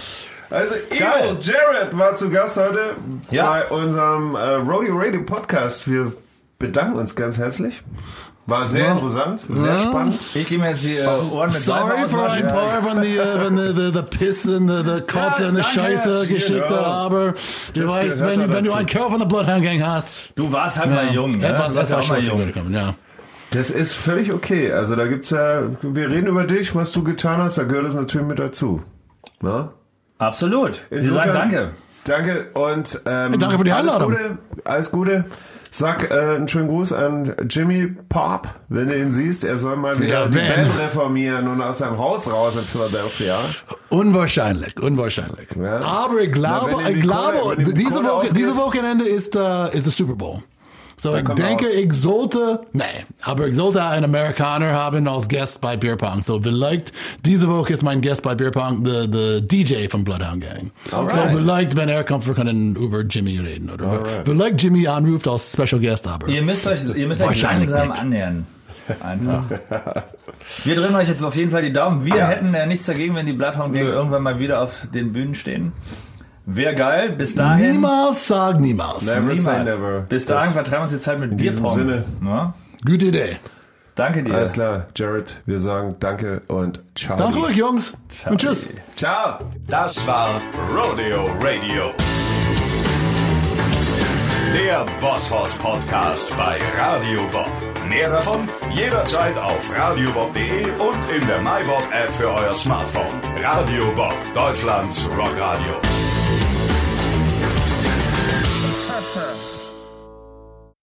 Also, Geil. Evil Jared war zu Gast heute Ja. bei unserem äh, Rodeo Radio Podcast. Wir bedanken uns ganz herzlich. War sehr Ja. interessant, sehr Ja. spannend. Ich gehe mir jetzt die äh, Ohren mit Sorry für ein paar von die, von die, die, die Piss und die, die Kotze Ja, und die danke, Scheiße hier, Geschichte, ja. aber du Das weißt, wenn, wenn du einen Kerl von der Bloodhound Gang hast, Du warst halt mal jung, ne? etwas, Du warst das war mal jung. gekommen, ja. Das ist völlig okay. Also da gibt's ja, wir reden über dich, was du getan hast, da gehört es natürlich mit dazu. Na? Absolut. Wir Insofern- sagen danke. Danke und ähm, Danke für die alles. Gute, alles Gute. Sag äh, einen schönen Gruß an Jimmy Pop, wenn du ihn siehst. Er soll mal wieder Ja, die. Band reformieren und aus seinem Haus raus in Philadelphia. Unwahrscheinlich, unwahrscheinlich. Ja. Aber ich glaube, Na, ich glaube, Kohle- wenn die diese, Woche, diese Wochenende ist, äh, ist der Super Bowl. So, ich denke, raus. ich sollte, nee, aber ich sollte einen Amerikaner haben als Gast bei Beer Pong. So, vielleicht, diese Woche ist mein Gast bei Beer Pong, der der DJ von Bloodhound Gang. So, Alright. vielleicht, wenn er kommt, wir können über Jimmy reden. Oder Alright. vielleicht Jimmy anruft als Special Guest, aber. Ihr müsst euch, ihr müsst euch Wahrscheinlich langsam nicht. annähern. Einfach. Wir drücken euch jetzt auf jeden Fall die Daumen. Wir hätten ja nichts dagegen, wenn die Bloodhound Gang Nö. irgendwann mal wieder auf den Bühnen stehen. Wäre geil. Bis dahin. Niemals sag niemals. Never say Niemals. never. Bis dahin vertreiben wir uns die Zeit mit diesem Bierpong. Sinne. Ja? Gute Idee. Danke dir. Alles klar, Jared, wir sagen Danke und ciao. Danke euch, Jungs. Und tschüss. Ciao. Das war Rodeo Radio. Der Bosshaus Podcast bei Radio Bob. Mehr davon jederzeit auf radiobob.de und in der MyBob App für euer Smartphone. Radio Bob, Deutschlands Rockradio. her.